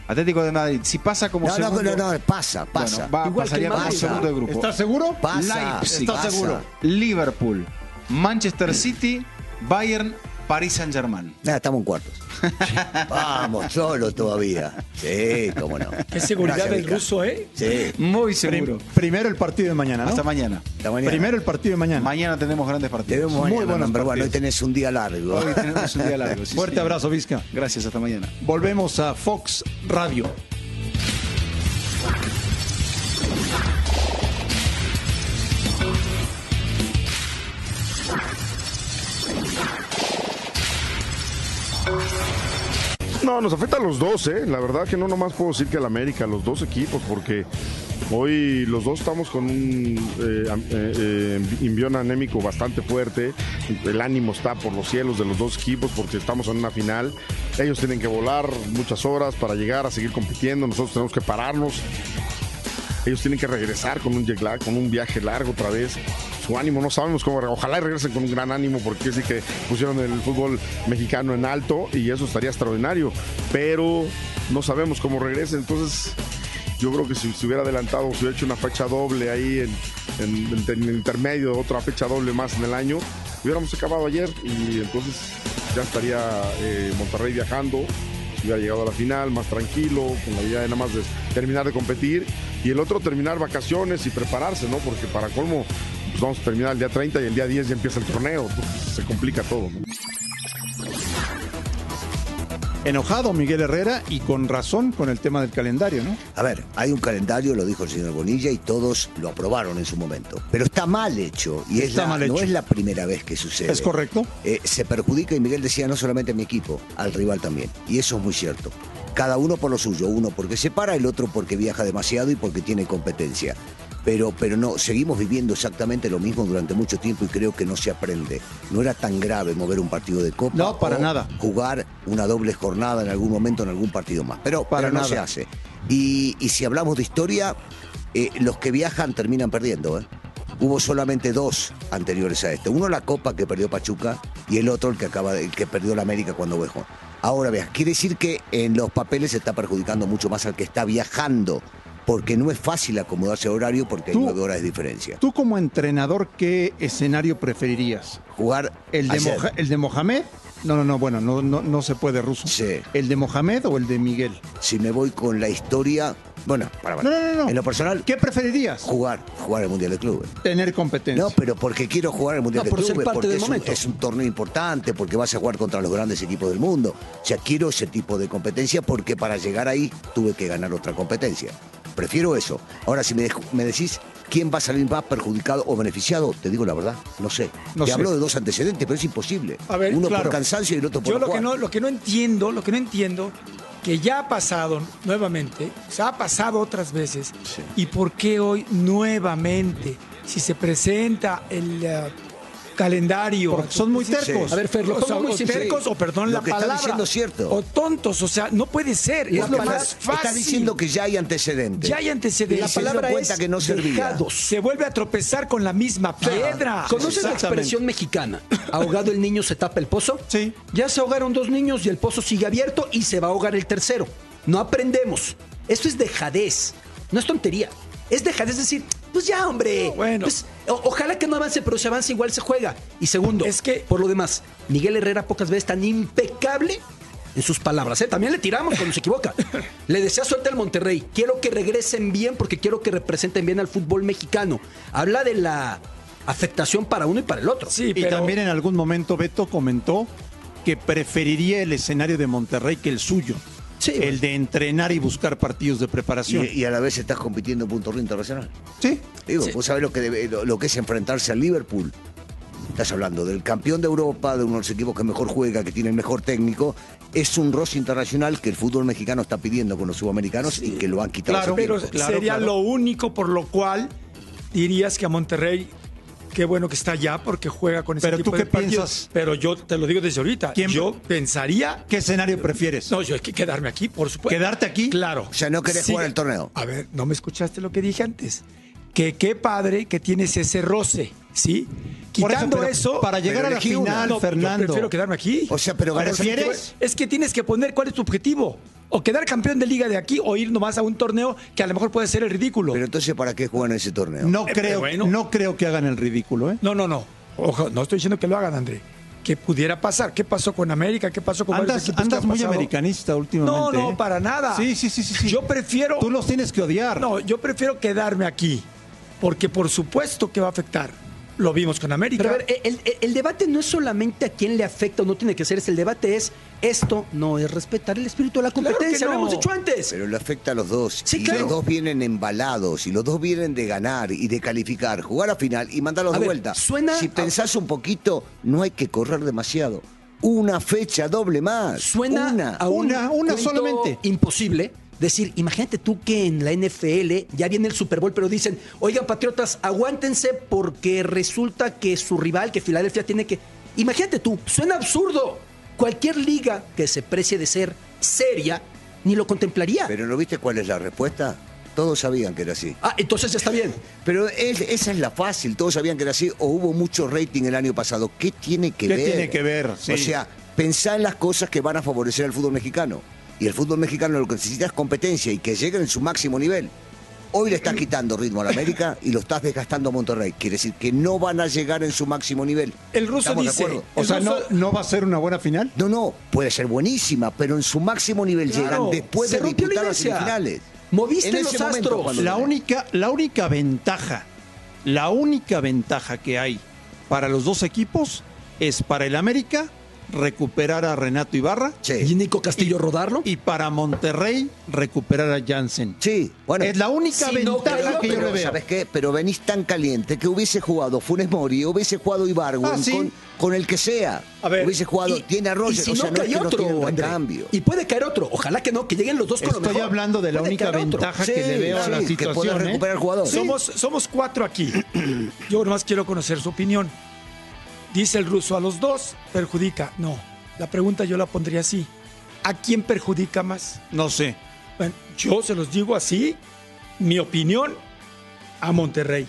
Atlético de Madrid, si pasa como No, no, segundo... no, no, pasa, pasa. Bueno, va- Igual pasaría como segundo de grupo. ¿Estás seguro? Pasa, Leipzig. pasa. seguro? Liverpool, Manchester City, Bayern, Paris Saint Germain. Nada, estamos en cuartos. [LAUGHS] Vamos, solo todavía. Sí, cómo no. Qué seguridad Gracias, del Mica. ruso, ¿eh? Sí, Muy Prim- seguro. primero el partido de mañana, ¿no? Hasta mañana. hasta mañana. Primero el partido de mañana. Mañana tenemos grandes partidos. Debemos Muy mañana, buenos number one. Hoy tenés un día largo. Hoy tenemos un día largo. sí, [LAUGHS] Fuerte abrazo, Vizca. Gracias, hasta mañana. Volvemos a Fox Radio. No, nos afecta a los dos, ¿eh? La verdad que no nomás puedo decir que al América, los dos equipos, porque hoy los dos estamos con un eh, eh, eh, anémico bastante fuerte. El ánimo está por los cielos de los dos equipos porque estamos en una final. Ellos tienen que volar muchas horas para llegar a seguir compitiendo. Nosotros tenemos que pararnos. Ellos tienen que regresar con un jet lag, con un viaje largo otra vez. Su ánimo, no sabemos cómo. Ojalá regresen con un gran ánimo porque sí que pusieron el fútbol mexicano en alto y eso estaría extraordinario. Pero no sabemos cómo regresen. Entonces, yo creo que si se hubiera adelantado, si hubiera hecho una fecha doble ahí en, el intermedio, otra fecha doble más en el año, hubiéramos acabado ayer y entonces ya estaría eh, Monterrey viajando hubiera llegado a la final más tranquilo, con la idea de nada más de terminar de competir y el otro terminar vacaciones y prepararse, ¿no? Porque para colmo, pues vamos a terminar el día 30 y el día 10 ya empieza el torneo, se complica todo, ¿no? Enojado Miguel Herrera y con razón con el tema del calendario, ¿no? A ver, hay un calendario, lo dijo el señor Bonilla, y todos lo aprobaron en su momento. Pero está mal hecho. Y es Está la- mal no hecho. es la primera vez que sucede. Es correcto. Eh, se perjudica, y Miguel decía, no solamente a mi equipo, al rival también. Y eso es muy cierto. Cada uno por lo suyo, uno porque se para, el otro porque viaja demasiado y porque tiene competencia. Pero, pero no, seguimos viviendo exactamente lo mismo durante mucho tiempo y creo que no se aprende. No era tan grave mover un partido de copa. No, para o nada. Jugar una doble jornada en algún momento en algún partido más. Pero, Para pero no nada. se hace. Y, y si hablamos de historia, eh, los que viajan terminan perdiendo. ¿eh? Hubo solamente dos anteriores a este. Uno la Copa que perdió Pachuca y el otro el que acaba el que perdió la América cuando viajó. Ahora veas, quiere decir que en los papeles se está perjudicando mucho más al que está viajando, porque no es fácil acomodarse a horario porque hay nueve horas de diferencia. Tú como entrenador, ¿qué escenario preferirías? Jugar ¿El de. Moja- el de Mohamed? No, no, no, bueno, no, no, no se puede ruso. Sí. ¿El de Mohamed o el de Miguel? Si me voy con la historia, bueno, para, para. No, no, no. En lo personal, ¿Qué preferirías? jugar, jugar el Mundial de Clubes. Tener competencia. No, pero porque quiero jugar el Mundial No, de por ser Clubes, parte porque del es un, es un torneo importante, porque vas a jugar contra los grandes equipos del mundo. O sea, quiero ese tipo de competencia porque para llegar ahí tuve que ganar otra competencia. Prefiero eso. Ahora, si me, me decís quién va a salir más perjudicado o beneficiado, te digo la verdad, no sé. No te sé. hablo de dos antecedentes, pero es imposible. A ver, Uno claro. por cansancio y el otro por Yo lo que, no, lo que no entiendo, lo que no entiendo, que ya ha pasado nuevamente, se ha pasado otras veces, y por qué hoy nuevamente, si se presenta el eh, calendario. Son muy tercos. A ver, Fer, lo O sea, pongo muy o tercos, sí. o perdón Lo la que está diciendo es cierto. O tontos, o sea, no puede ser. La Es lo más fácil. Está diciendo que ya hay antecedentes. Ya hay antecedentes. La palabra cuenta que no servía. Se vuelve a tropezar con la misma piedra. ¿Conoces la expresión mexicana? Ahogado el niño se tapa el pozo. Sí. Ya se ahogaron dos niños y el pozo sigue abierto y se va a ahogar el tercero. No aprendemos. Esto es dejadez. No es tontería. Es dejadez. Es decir, Pues ya, hombre. bueno. Pues, o- ojalá que no avance, pero si avance igual se juega. Y segundo, Es que- por lo demás, Miguel Herrera pocas veces tan impecable en sus palabras. ¿eh? También le tiramos cuando se equivoca. [LAUGHS] Le desea suerte al Monterrey. Quiero que regresen bien porque quiero que representen bien al fútbol mexicano. Habla de la afectación para uno y para el otro. Sí, Y pero también en algún momento Beto comentó que preferiría el escenario de Monterrey que el suyo. Sí, el de entrenar y buscar partidos de preparación. y a la vez estás compitiendo en punto internacional. sí. Digo, vos sabés lo que, debe- lo, lo que es enfrentarse al Liverpool. Estás hablando del campeón de Europa, de uno de los equipos que mejor juega, que tiene el mejor técnico. Es un roce internacional que el fútbol mexicano está pidiendo con los sudamericanos y que lo han quitado. Claro, pero claro, sería claro. lo único por lo cual dirías que a Monterrey qué bueno que está allá porque juega con ese Pero tipo tú de qué partidos. piensas? Pero yo te lo digo desde ahorita. ¿Quién- Yo pensaría ¿Qué escenario prefieres? no, yo hay que quedarme aquí, por supuesto. ¿Quedarte aquí? Claro. O sea, no querés Sí. jugar el torneo. A ver, ¿no me escuchaste lo que dije antes? Que qué padre que tienes ese roce, ¿sí? Por eso, Quitando pero eso... para llegar a la una. final, No, Fernando. Yo prefiero quedarme aquí. O sea, pero ¿Prefieres? Es que tienes que poner cuál es tu objetivo. O quedar campeón de liga de aquí o ir nomás a un torneo que a lo mejor puede ser el ridículo. Pero entonces, ¿para qué juegan ese torneo? No Eh, creo, bueno. no creo que hagan el ridículo, ¿eh? No, no, no. Ojo, no estoy diciendo que lo hagan, André. Que pudiera pasar. ¿Qué pasó con América? ¿Qué pasó con Andas, andas muy pasado? americanista No, últimamente. no, ¿eh? para nada. Sí, sí, sí, sí, sí. Yo prefiero. Tú los tienes que odiar. No, yo prefiero quedarme aquí. Porque por supuesto que va a afectar. Lo vimos con América. Pero a ver, el, el- el debate no es solamente a quién le afecta o no tiene que ser, es el debate es esto no es respetar el espíritu de la Claro que competencia, lo hemos dicho antes. Pero le afecta a los dos. Sí, y claro. los dos vienen embalados. Y los dos vienen de ganar y de calificar, jugar a final y mandarlos A de ver, vuelta. suena si a- pensás un poquito, no hay que correr demasiado. Una fecha doble más. Suena una. a un Una, una solamente. imposible. Decir, imagínate tú que en la NFL ya viene el Super Bowl, pero dicen, oigan, patriotas, aguántense porque resulta que su rival, que Filadelfia, tiene que. Imagínate tú, suena absurdo. Cualquier liga que se precie de ser seria ni lo contemplaría. Pero ¿no viste cuál es la respuesta? Todos sabían que era así. ah, entonces está bien. Pero es- esa es la fácil, todos sabían que era así, o hubo mucho rating el año pasado. ¿Qué tiene que ¿Qué ver? tiene que ver? Sí. O sea, pensá en las cosas que van a favorecer al fútbol mexicano. Y el fútbol mexicano lo que necesita es competencia y que lleguen en su máximo nivel. Hoy le estás quitando ritmo a la América y lo estás desgastando a Monterrey. Quiere decir que no van a llegar en su máximo nivel. El ruso ¿Estamos de dice- acuerdo? O sea, ¿no, ruso- ¿no va a ser una buena final? No, no, puede ser buenísima, pero en su máximo nivel Claro, llegan después de la disputar las semifinales. Moviste En los momento, astros. cuando- La única, la única ventaja, la única ventaja que hay para los dos equipos es para el América recuperar a Renato Ibarra Sí. Y Nico Castillo rodarlo. y para Monterrey recuperar a Jansen. Sí, bueno. es la única si no ventaja creo, que yo Pero, le veo. ¿sabes qué? Pero venís tan caliente que hubiese jugado Funes Mori, hubiese jugado Ibargüen, Ah, sí. con, con el que sea. A ver, hubiese jugado, Y- tiene a y Roger, si o sea, no cae no otro, recambio. Y puede caer otro. Ojalá que no, que lleguen los dos con lo Estoy mejor. hablando de la única ventaja Sí, que le veo a la situación. ¿eh? recuperar el jugador. Somos, somos cuatro aquí. [CLEARS THROAT] Yo nomás quiero conocer su opinión. Dice el ruso, a los dos perjudica. No, la pregunta yo la pondría así. ¿A quién perjudica más? No sé. Bueno, yo se los digo así, mi opinión, a Monterrey.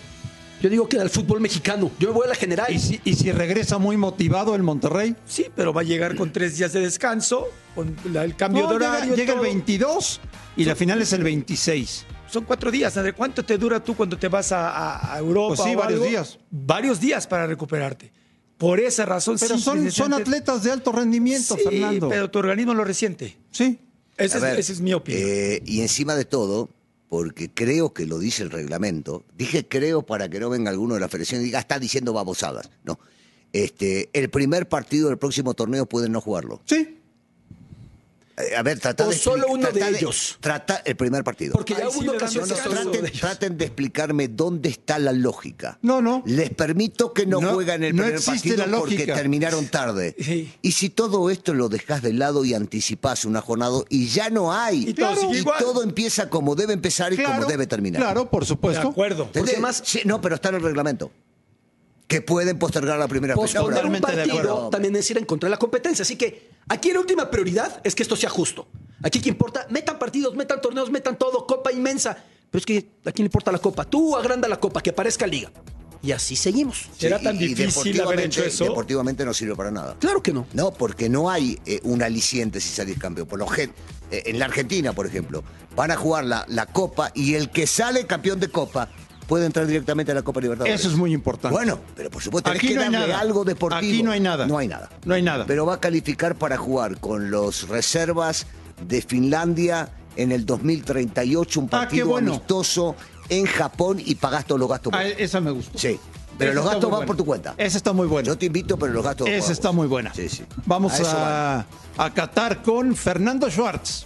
Yo digo que al fútbol mexicano. Yo me voy a la general. ¿Y si, y si regresa muy motivado el Monterrey? Sí, pero va a llegar con tres días de descanso, con la- el cambio No, de horario. llega el todo. 22 y la final es el 26. Son cuatro días, André. ¿Cuánto te dura tú cuando te vas a, a- a Europa? Pues sí, o varios algo? días. Varios días para recuperarte. Por esa razón, Pero son, son atletas de alto rendimiento, Sí, Fernando. pero tu organismo lo resiente. Sí. Esa es, ver, esa es mi opinión. eh, y encima de todo, porque creo que lo dice el reglamento, dije creo para que no venga alguno de la federación y diga, está diciendo babosadas. No. Este, el primer partido del próximo torneo pueden no jugarlo. Sí. Eh, A ver, trata O de solo uno de trata ellos. Trata el primer partido. Porque ya hubo sí una ocasión traten, de traten de explicarme dónde está la lógica. No, no. Les permito que no, No, juegan el no primer partido la porque terminaron tarde. Sí. Y si todo esto lo dejas de lado y anticipás una jornada y ya no hay. Y todo empieza como debe empezar y Claro, como debe terminar. Claro, por de supuesto. acuerdo. ¿Entendés? Porque además- Sí, no, pero está en el reglamento. Que pueden postergar la primera fecha. Posponer un partido también es ir en contra de la competencia. Así que aquí la última prioridad es que esto sea justo. Aquí que importa, metan partidos, metan torneos, metan todo, copa inmensa. Pero es que a quién le importa la copa. Tú agranda la copa, que aparezca liga. Y así seguimos. Sí, ¿Era tan y- y difícil haber hecho deportivamente- eso? Deportivamente no sirve para nada. Claro que no. No, porque no hay eh, un aliciente si salís campeón. Por lo gen- eh, en la Argentina, por ejemplo, van a jugar la, la Copa y el que sale campeón de Copa puede entrar directamente a la Copa Libertadores. Eso es muy importante. Bueno, pero por supuesto, Aquí tenés no que hay darle nada. algo deportivo. Aquí no hay nada. No hay nada. No hay nada. Pero va a calificar para jugar con los reservas de Finlandia en el 2038, un Ah, partido bueno. amistoso en Japón y pagás todos los gastos. Ah, esa me gusta. Sí. Pero los gastos van buena. por tu cuenta. Esa está muy buena. Yo te invito, pero los gastos. Esa está muy buena. Sí, sí. Vamos A a, a Qatar con Fernando Schwartz.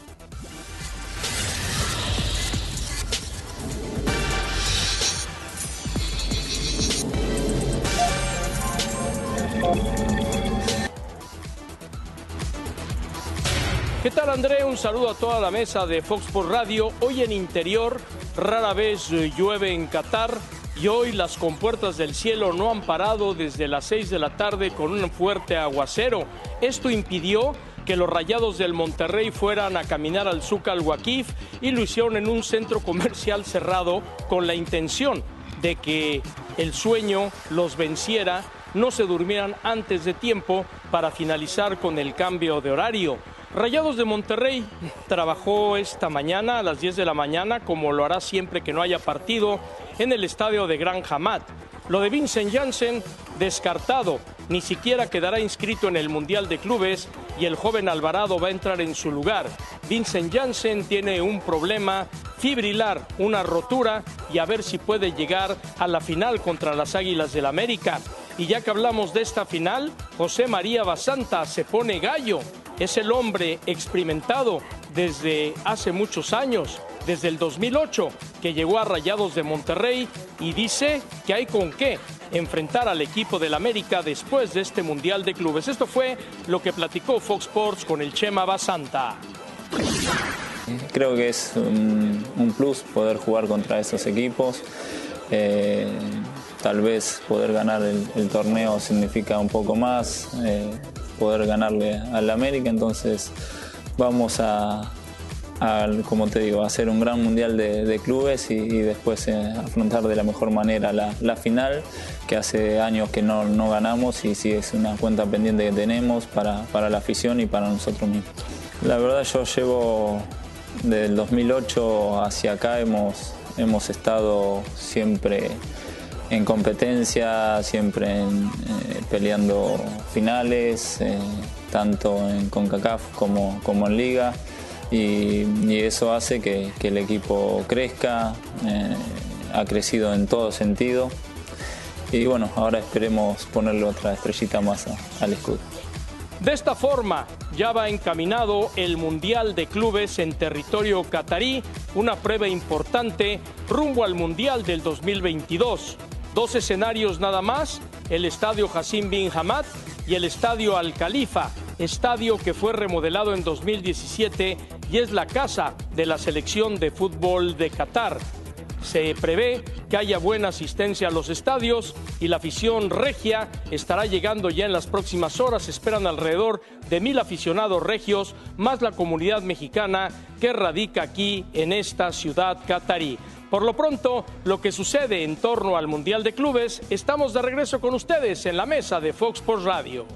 ¿Qué tal André? Un saludo a toda la mesa de Fox Sports Radio. Hoy en interior rara vez llueve en Qatar y hoy las compuertas del cielo no han parado desde las 6 de la tarde con un fuerte aguacero. Esto impidió que los rayados del Monterrey fueran a caminar al Zúcar Wakif y lo hicieron en un centro comercial cerrado con la intención de que el sueño los venciera, no se durmieran antes de tiempo para finalizar con el cambio de horario. Rayados de Monterrey [LAUGHS] trabajó esta mañana a las 10 de la mañana, como lo hará siempre que no haya partido, en el estadio de Gran Hamad. Lo de Vincent Janssen, descartado, ni siquiera quedará inscrito en el Mundial de Clubes y el joven Alvarado va a entrar en su lugar. Vincent Janssen tiene un problema fibrilar, una rotura y a ver si puede llegar a la final contra las Águilas del América. Y ya que hablamos de esta final, José María Basanta se pone gallo. Es el hombre experimentado desde hace muchos años, desde el 2008, que llegó a Rayados de Monterrey y dice que hay con qué enfrentar al equipo del América después de este Mundial de Clubes. Esto fue lo que platicó Fox Sports con el Chema Basanta. Creo que es un, plus poder jugar contra esos equipos. Eh, tal vez poder ganar el, torneo significa un poco más, eh, poder ganarle al América, entonces vamos a, como te digo, hacer un gran mundial de, clubes y, después eh, afrontar de la mejor manera la, final, que hace años que no, no ganamos y sí es una cuenta pendiente que tenemos para, para la afición y para nosotros mismos. La verdad yo llevo desde el 2008 hacia acá hemos, hemos estado siempre en competencia, siempre eh, peleando finales, eh, tanto en CONCACAF como, como en Liga, y, eso hace que, que el equipo crezca, eh, ha crecido en todo sentido, y bueno, ahora esperemos ponerle otra estrellita más al escudo. De esta forma, ya va encaminado el Mundial de Clubes en territorio catarí, una prueba importante rumbo al Mundial del 2022. Dos escenarios nada más, el Estadio Hassim Bin Hamad y el Estadio Al Khalifa, estadio que fue remodelado en 2017 y es la casa de la selección de fútbol de Qatar. Se prevé que haya buena asistencia a los estadios y la afición regia estará llegando ya en las próximas horas. Esperan alrededor de mil aficionados regios, más la comunidad mexicana que radica aquí en esta ciudad catarí. Por lo pronto, lo que sucede en torno al Mundial de Clubes, estamos de regreso con ustedes en la mesa de Fox Sports Radio.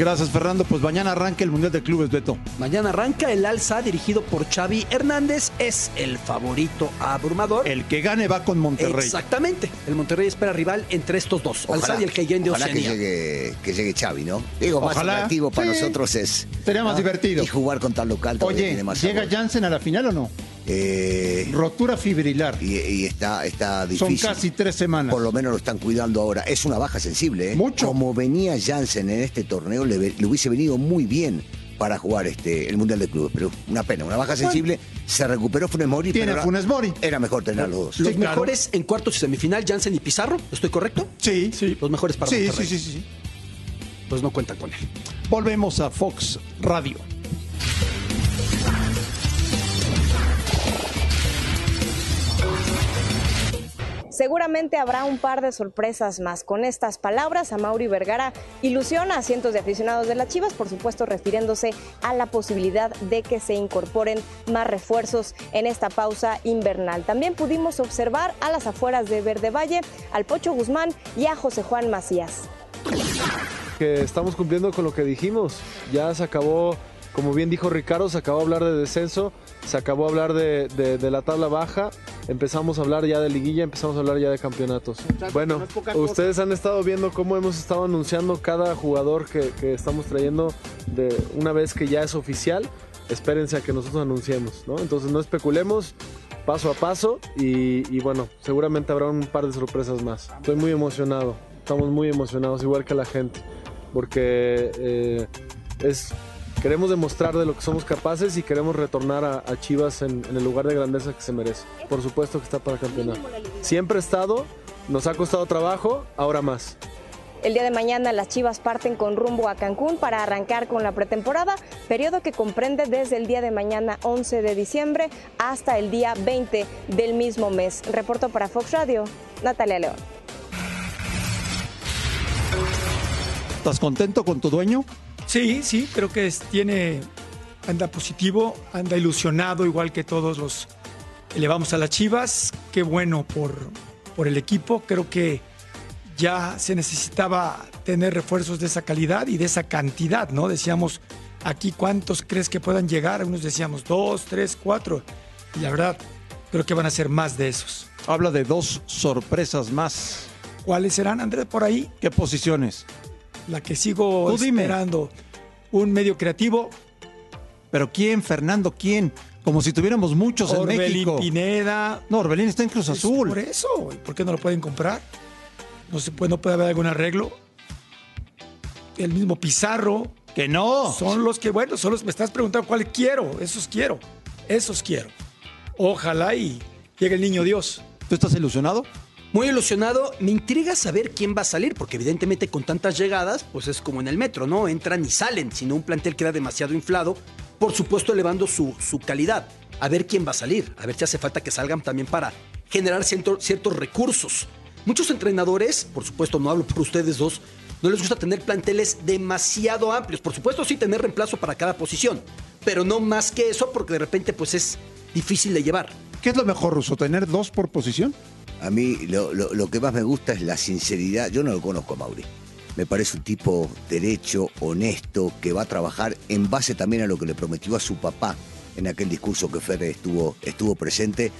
Gracias, Fernando. Pues mañana arranca el Mundial de Clubes, Beto. Mañana arranca el Alza dirigido por Xavi Hernández. Es el favorito abrumador. El que gane va con Monterrey. Exactamente. El Monterrey espera rival entre estos dos. Ojalá, Alza y el Cayenne de ojalá que Oceanía. llegue, que llegue Xavi, ¿no? Digo, más Ojalá. atractivo para Sí. nosotros es... Sería más ¿no? divertido. Y jugar con tal local todavía Oye, tiene más ¿llega sabor. Jansen a la final o no? Eh, Rotura fibrilar. y, y está, está Son difícil. casi tres semanas. Por lo menos lo están cuidando ahora. Es una baja sensible, ¿eh? Mucho. Como venía Jansen en este torneo, le, hubiese venido muy bien para jugar este el Mundial de Clubes. Pero una pena, una baja sensible. Se recuperó Funes Mori. Tiene pero Funes Mori. Era mejor tener a los dos. Los Sí, claro. mejores en cuartos y semifinal, Jansen y Pizarro. ¿Estoy correcto? Sí, sí. Los mejores para sí, Monterrey. sí, sí, sí. Pues no cuentan con él. Volvemos a Fox Radio. Seguramente habrá un par de sorpresas más. Con estas palabras, a Mauri Vergara ilusiona a cientos de aficionados de las Chivas, por supuesto refiriéndose a la posibilidad de que se incorporen más refuerzos en esta pausa invernal. También pudimos observar a las afueras de Verde Valle, al Pocho Guzmán y a José Juan Macías. que estamos cumpliendo con lo que dijimos. Ya se acabó como bien dijo Ricardo, se acabó de hablar de descenso, se acabó de hablar de, de- de la tabla baja, empezamos a hablar ya de liguilla, empezamos a hablar ya de campeonatos. Bueno, ustedes han estado viendo cómo hemos estado anunciando cada jugador que, que estamos trayendo de una vez que ya es oficial, espérense a que nosotros anunciemos, ¿no? Entonces no especulemos, paso a paso y, y bueno, seguramente habrá un par de sorpresas más. Estoy muy emocionado, estamos muy emocionados, igual que la gente, porque eh, es, queremos demostrar de lo que somos capaces y queremos retornar a, a Chivas en, en el lugar de grandeza que se merece. Por supuesto que está para campeonar. Siempre ha estado, nos ha costado trabajo, ahora más. El día de mañana las Chivas parten con rumbo a Cancún para arrancar con la pretemporada, periodo que comprende desde el día de mañana 11 de diciembre hasta el día 20 del mismo mes. Reporto para Fox Radio, Natalia León. ¿Estás contento con tu dueño? Sí, sí, creo que es- tiene, anda positivo, anda ilusionado, igual que todos los que le vamos a las Chivas. Qué bueno por, por el equipo. Creo que ya se necesitaba tener refuerzos de esa calidad y de esa cantidad, ¿no? Decíamos, aquí cuántos crees que puedan llegar. Unos decíamos dos, tres, cuatro. Y la verdad, creo que van a ser más de esos. Habla de dos sorpresas más. ¿Cuáles serán, Andrés, por ahí? ¿Qué posiciones? La que sigo esperando. Un medio creativo, ¿Pero quién, Fernando? ¿Quién? Como si tuviéramos muchos en Orbelín México. Pineda. No, Orbelín está en Cruz Es Azul. Por eso, ¿y ¿por qué no lo pueden comprar? No se puede, no puede haber algún arreglo. El mismo Pizarro. Que no. Son los que, bueno, son los me estás preguntando cuál quiero. Esos quiero. Esos quiero. Ojalá y llegue el niño Dios. ¿Tú estás ilusionado? Muy ilusionado. Me intriga saber quién va a salir, porque evidentemente con tantas llegadas, pues es como en el metro, ¿no? Entran y salen, si no un plantel queda demasiado inflado, por supuesto elevando su, su calidad. A ver quién va a salir, a ver si hace falta que salgan también para generar ciertos recursos. Muchos entrenadores, por supuesto no hablo por ustedes dos, no les gusta tener planteles demasiado amplios. Por supuesto sí tener reemplazo para cada posición, pero no más que eso porque de repente pues es difícil de llevar. ¿Qué es lo mejor, Ruso? ¿Tener dos por posición? A mí lo, lo- que más me gusta es la sinceridad. Yo no lo conozco a Mauri. Me parece un tipo derecho, honesto, que va a trabajar en base también a lo que le prometió a su papá en aquel discurso que Ferre estuvo, estuvo presente.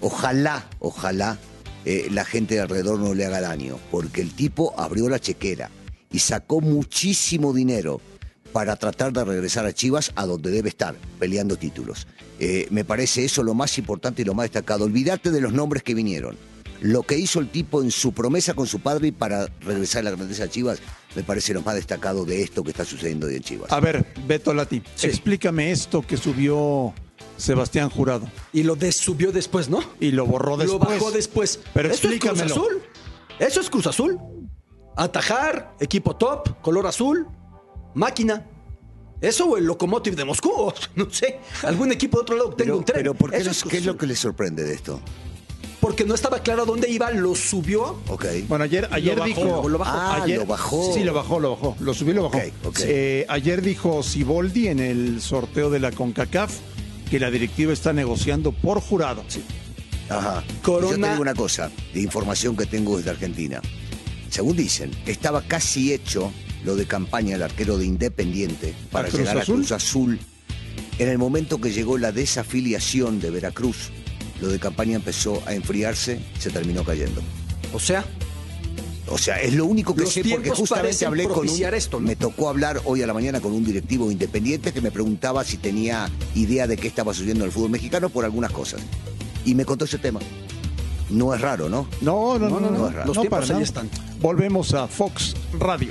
Ojalá, ojalá eh, la gente de alrededor no le haga daño, porque el tipo abrió la chequera y sacó muchísimo dinero para tratar de regresar a Chivas a donde debe estar, peleando títulos. Eh, me parece eso lo más importante y lo más destacado. Olvídate de los nombres que vinieron. Lo que hizo el tipo en su promesa con su padre y para regresar a la grandeza de Chivas, me parece lo más destacado de esto que está sucediendo hoy en Chivas. A ver, Beto Lati, explícame esto que subió Sebastián Jurado. Y lo des- subió después, ¿no? Y lo borró después. Lo bajó después. Pero Eso es Cruz explícamelo. Azul. Eso es Cruz Azul. Atajar, equipo top, color azul, máquina. Eso o el Lokomotiv de Moscú, [LAUGHS] no sé, algún equipo de otro lado que tenga Pero, un tren. pero ¿por qué, Eso les- es Cruz qué es lo que les sorprende de esto? Porque no estaba claro dónde iba, lo subió. Ok. Bueno, ayer, ayer Lo bajó, dijo. lo bajó. Ah, ayer- lo bajó. Sí, lo bajó, lo bajó. Lo subió y lo bajó. Eh, ayer dijo Siboldi en el sorteo de la CONCACAF que la directiva está negociando por jurado. Ajá. Corona- Yo te digo una cosa, de información que tengo desde Argentina. Según dicen, estaba casi hecho lo de campaña del arquero de Independiente para ¿A Cruz llegar a Cruz Azul. En el momento que llegó la desafiliación de Veracruz, lo de campaña empezó a enfriarse, se terminó cayendo. O sea, O sea, es lo único que Los sé porque tiempos justamente parecen hablé con un, esto, ¿no? me tocó hablar hoy a la mañana con un directivo independiente que me preguntaba si tenía idea de qué estaba sucediendo en el fútbol mexicano por algunas cosas. Y me contó ese tema. No es raro, ¿no? No, no, no, no, No, no, es raro. no, Los tiempos para ahí están. Volvemos a Fox Radio.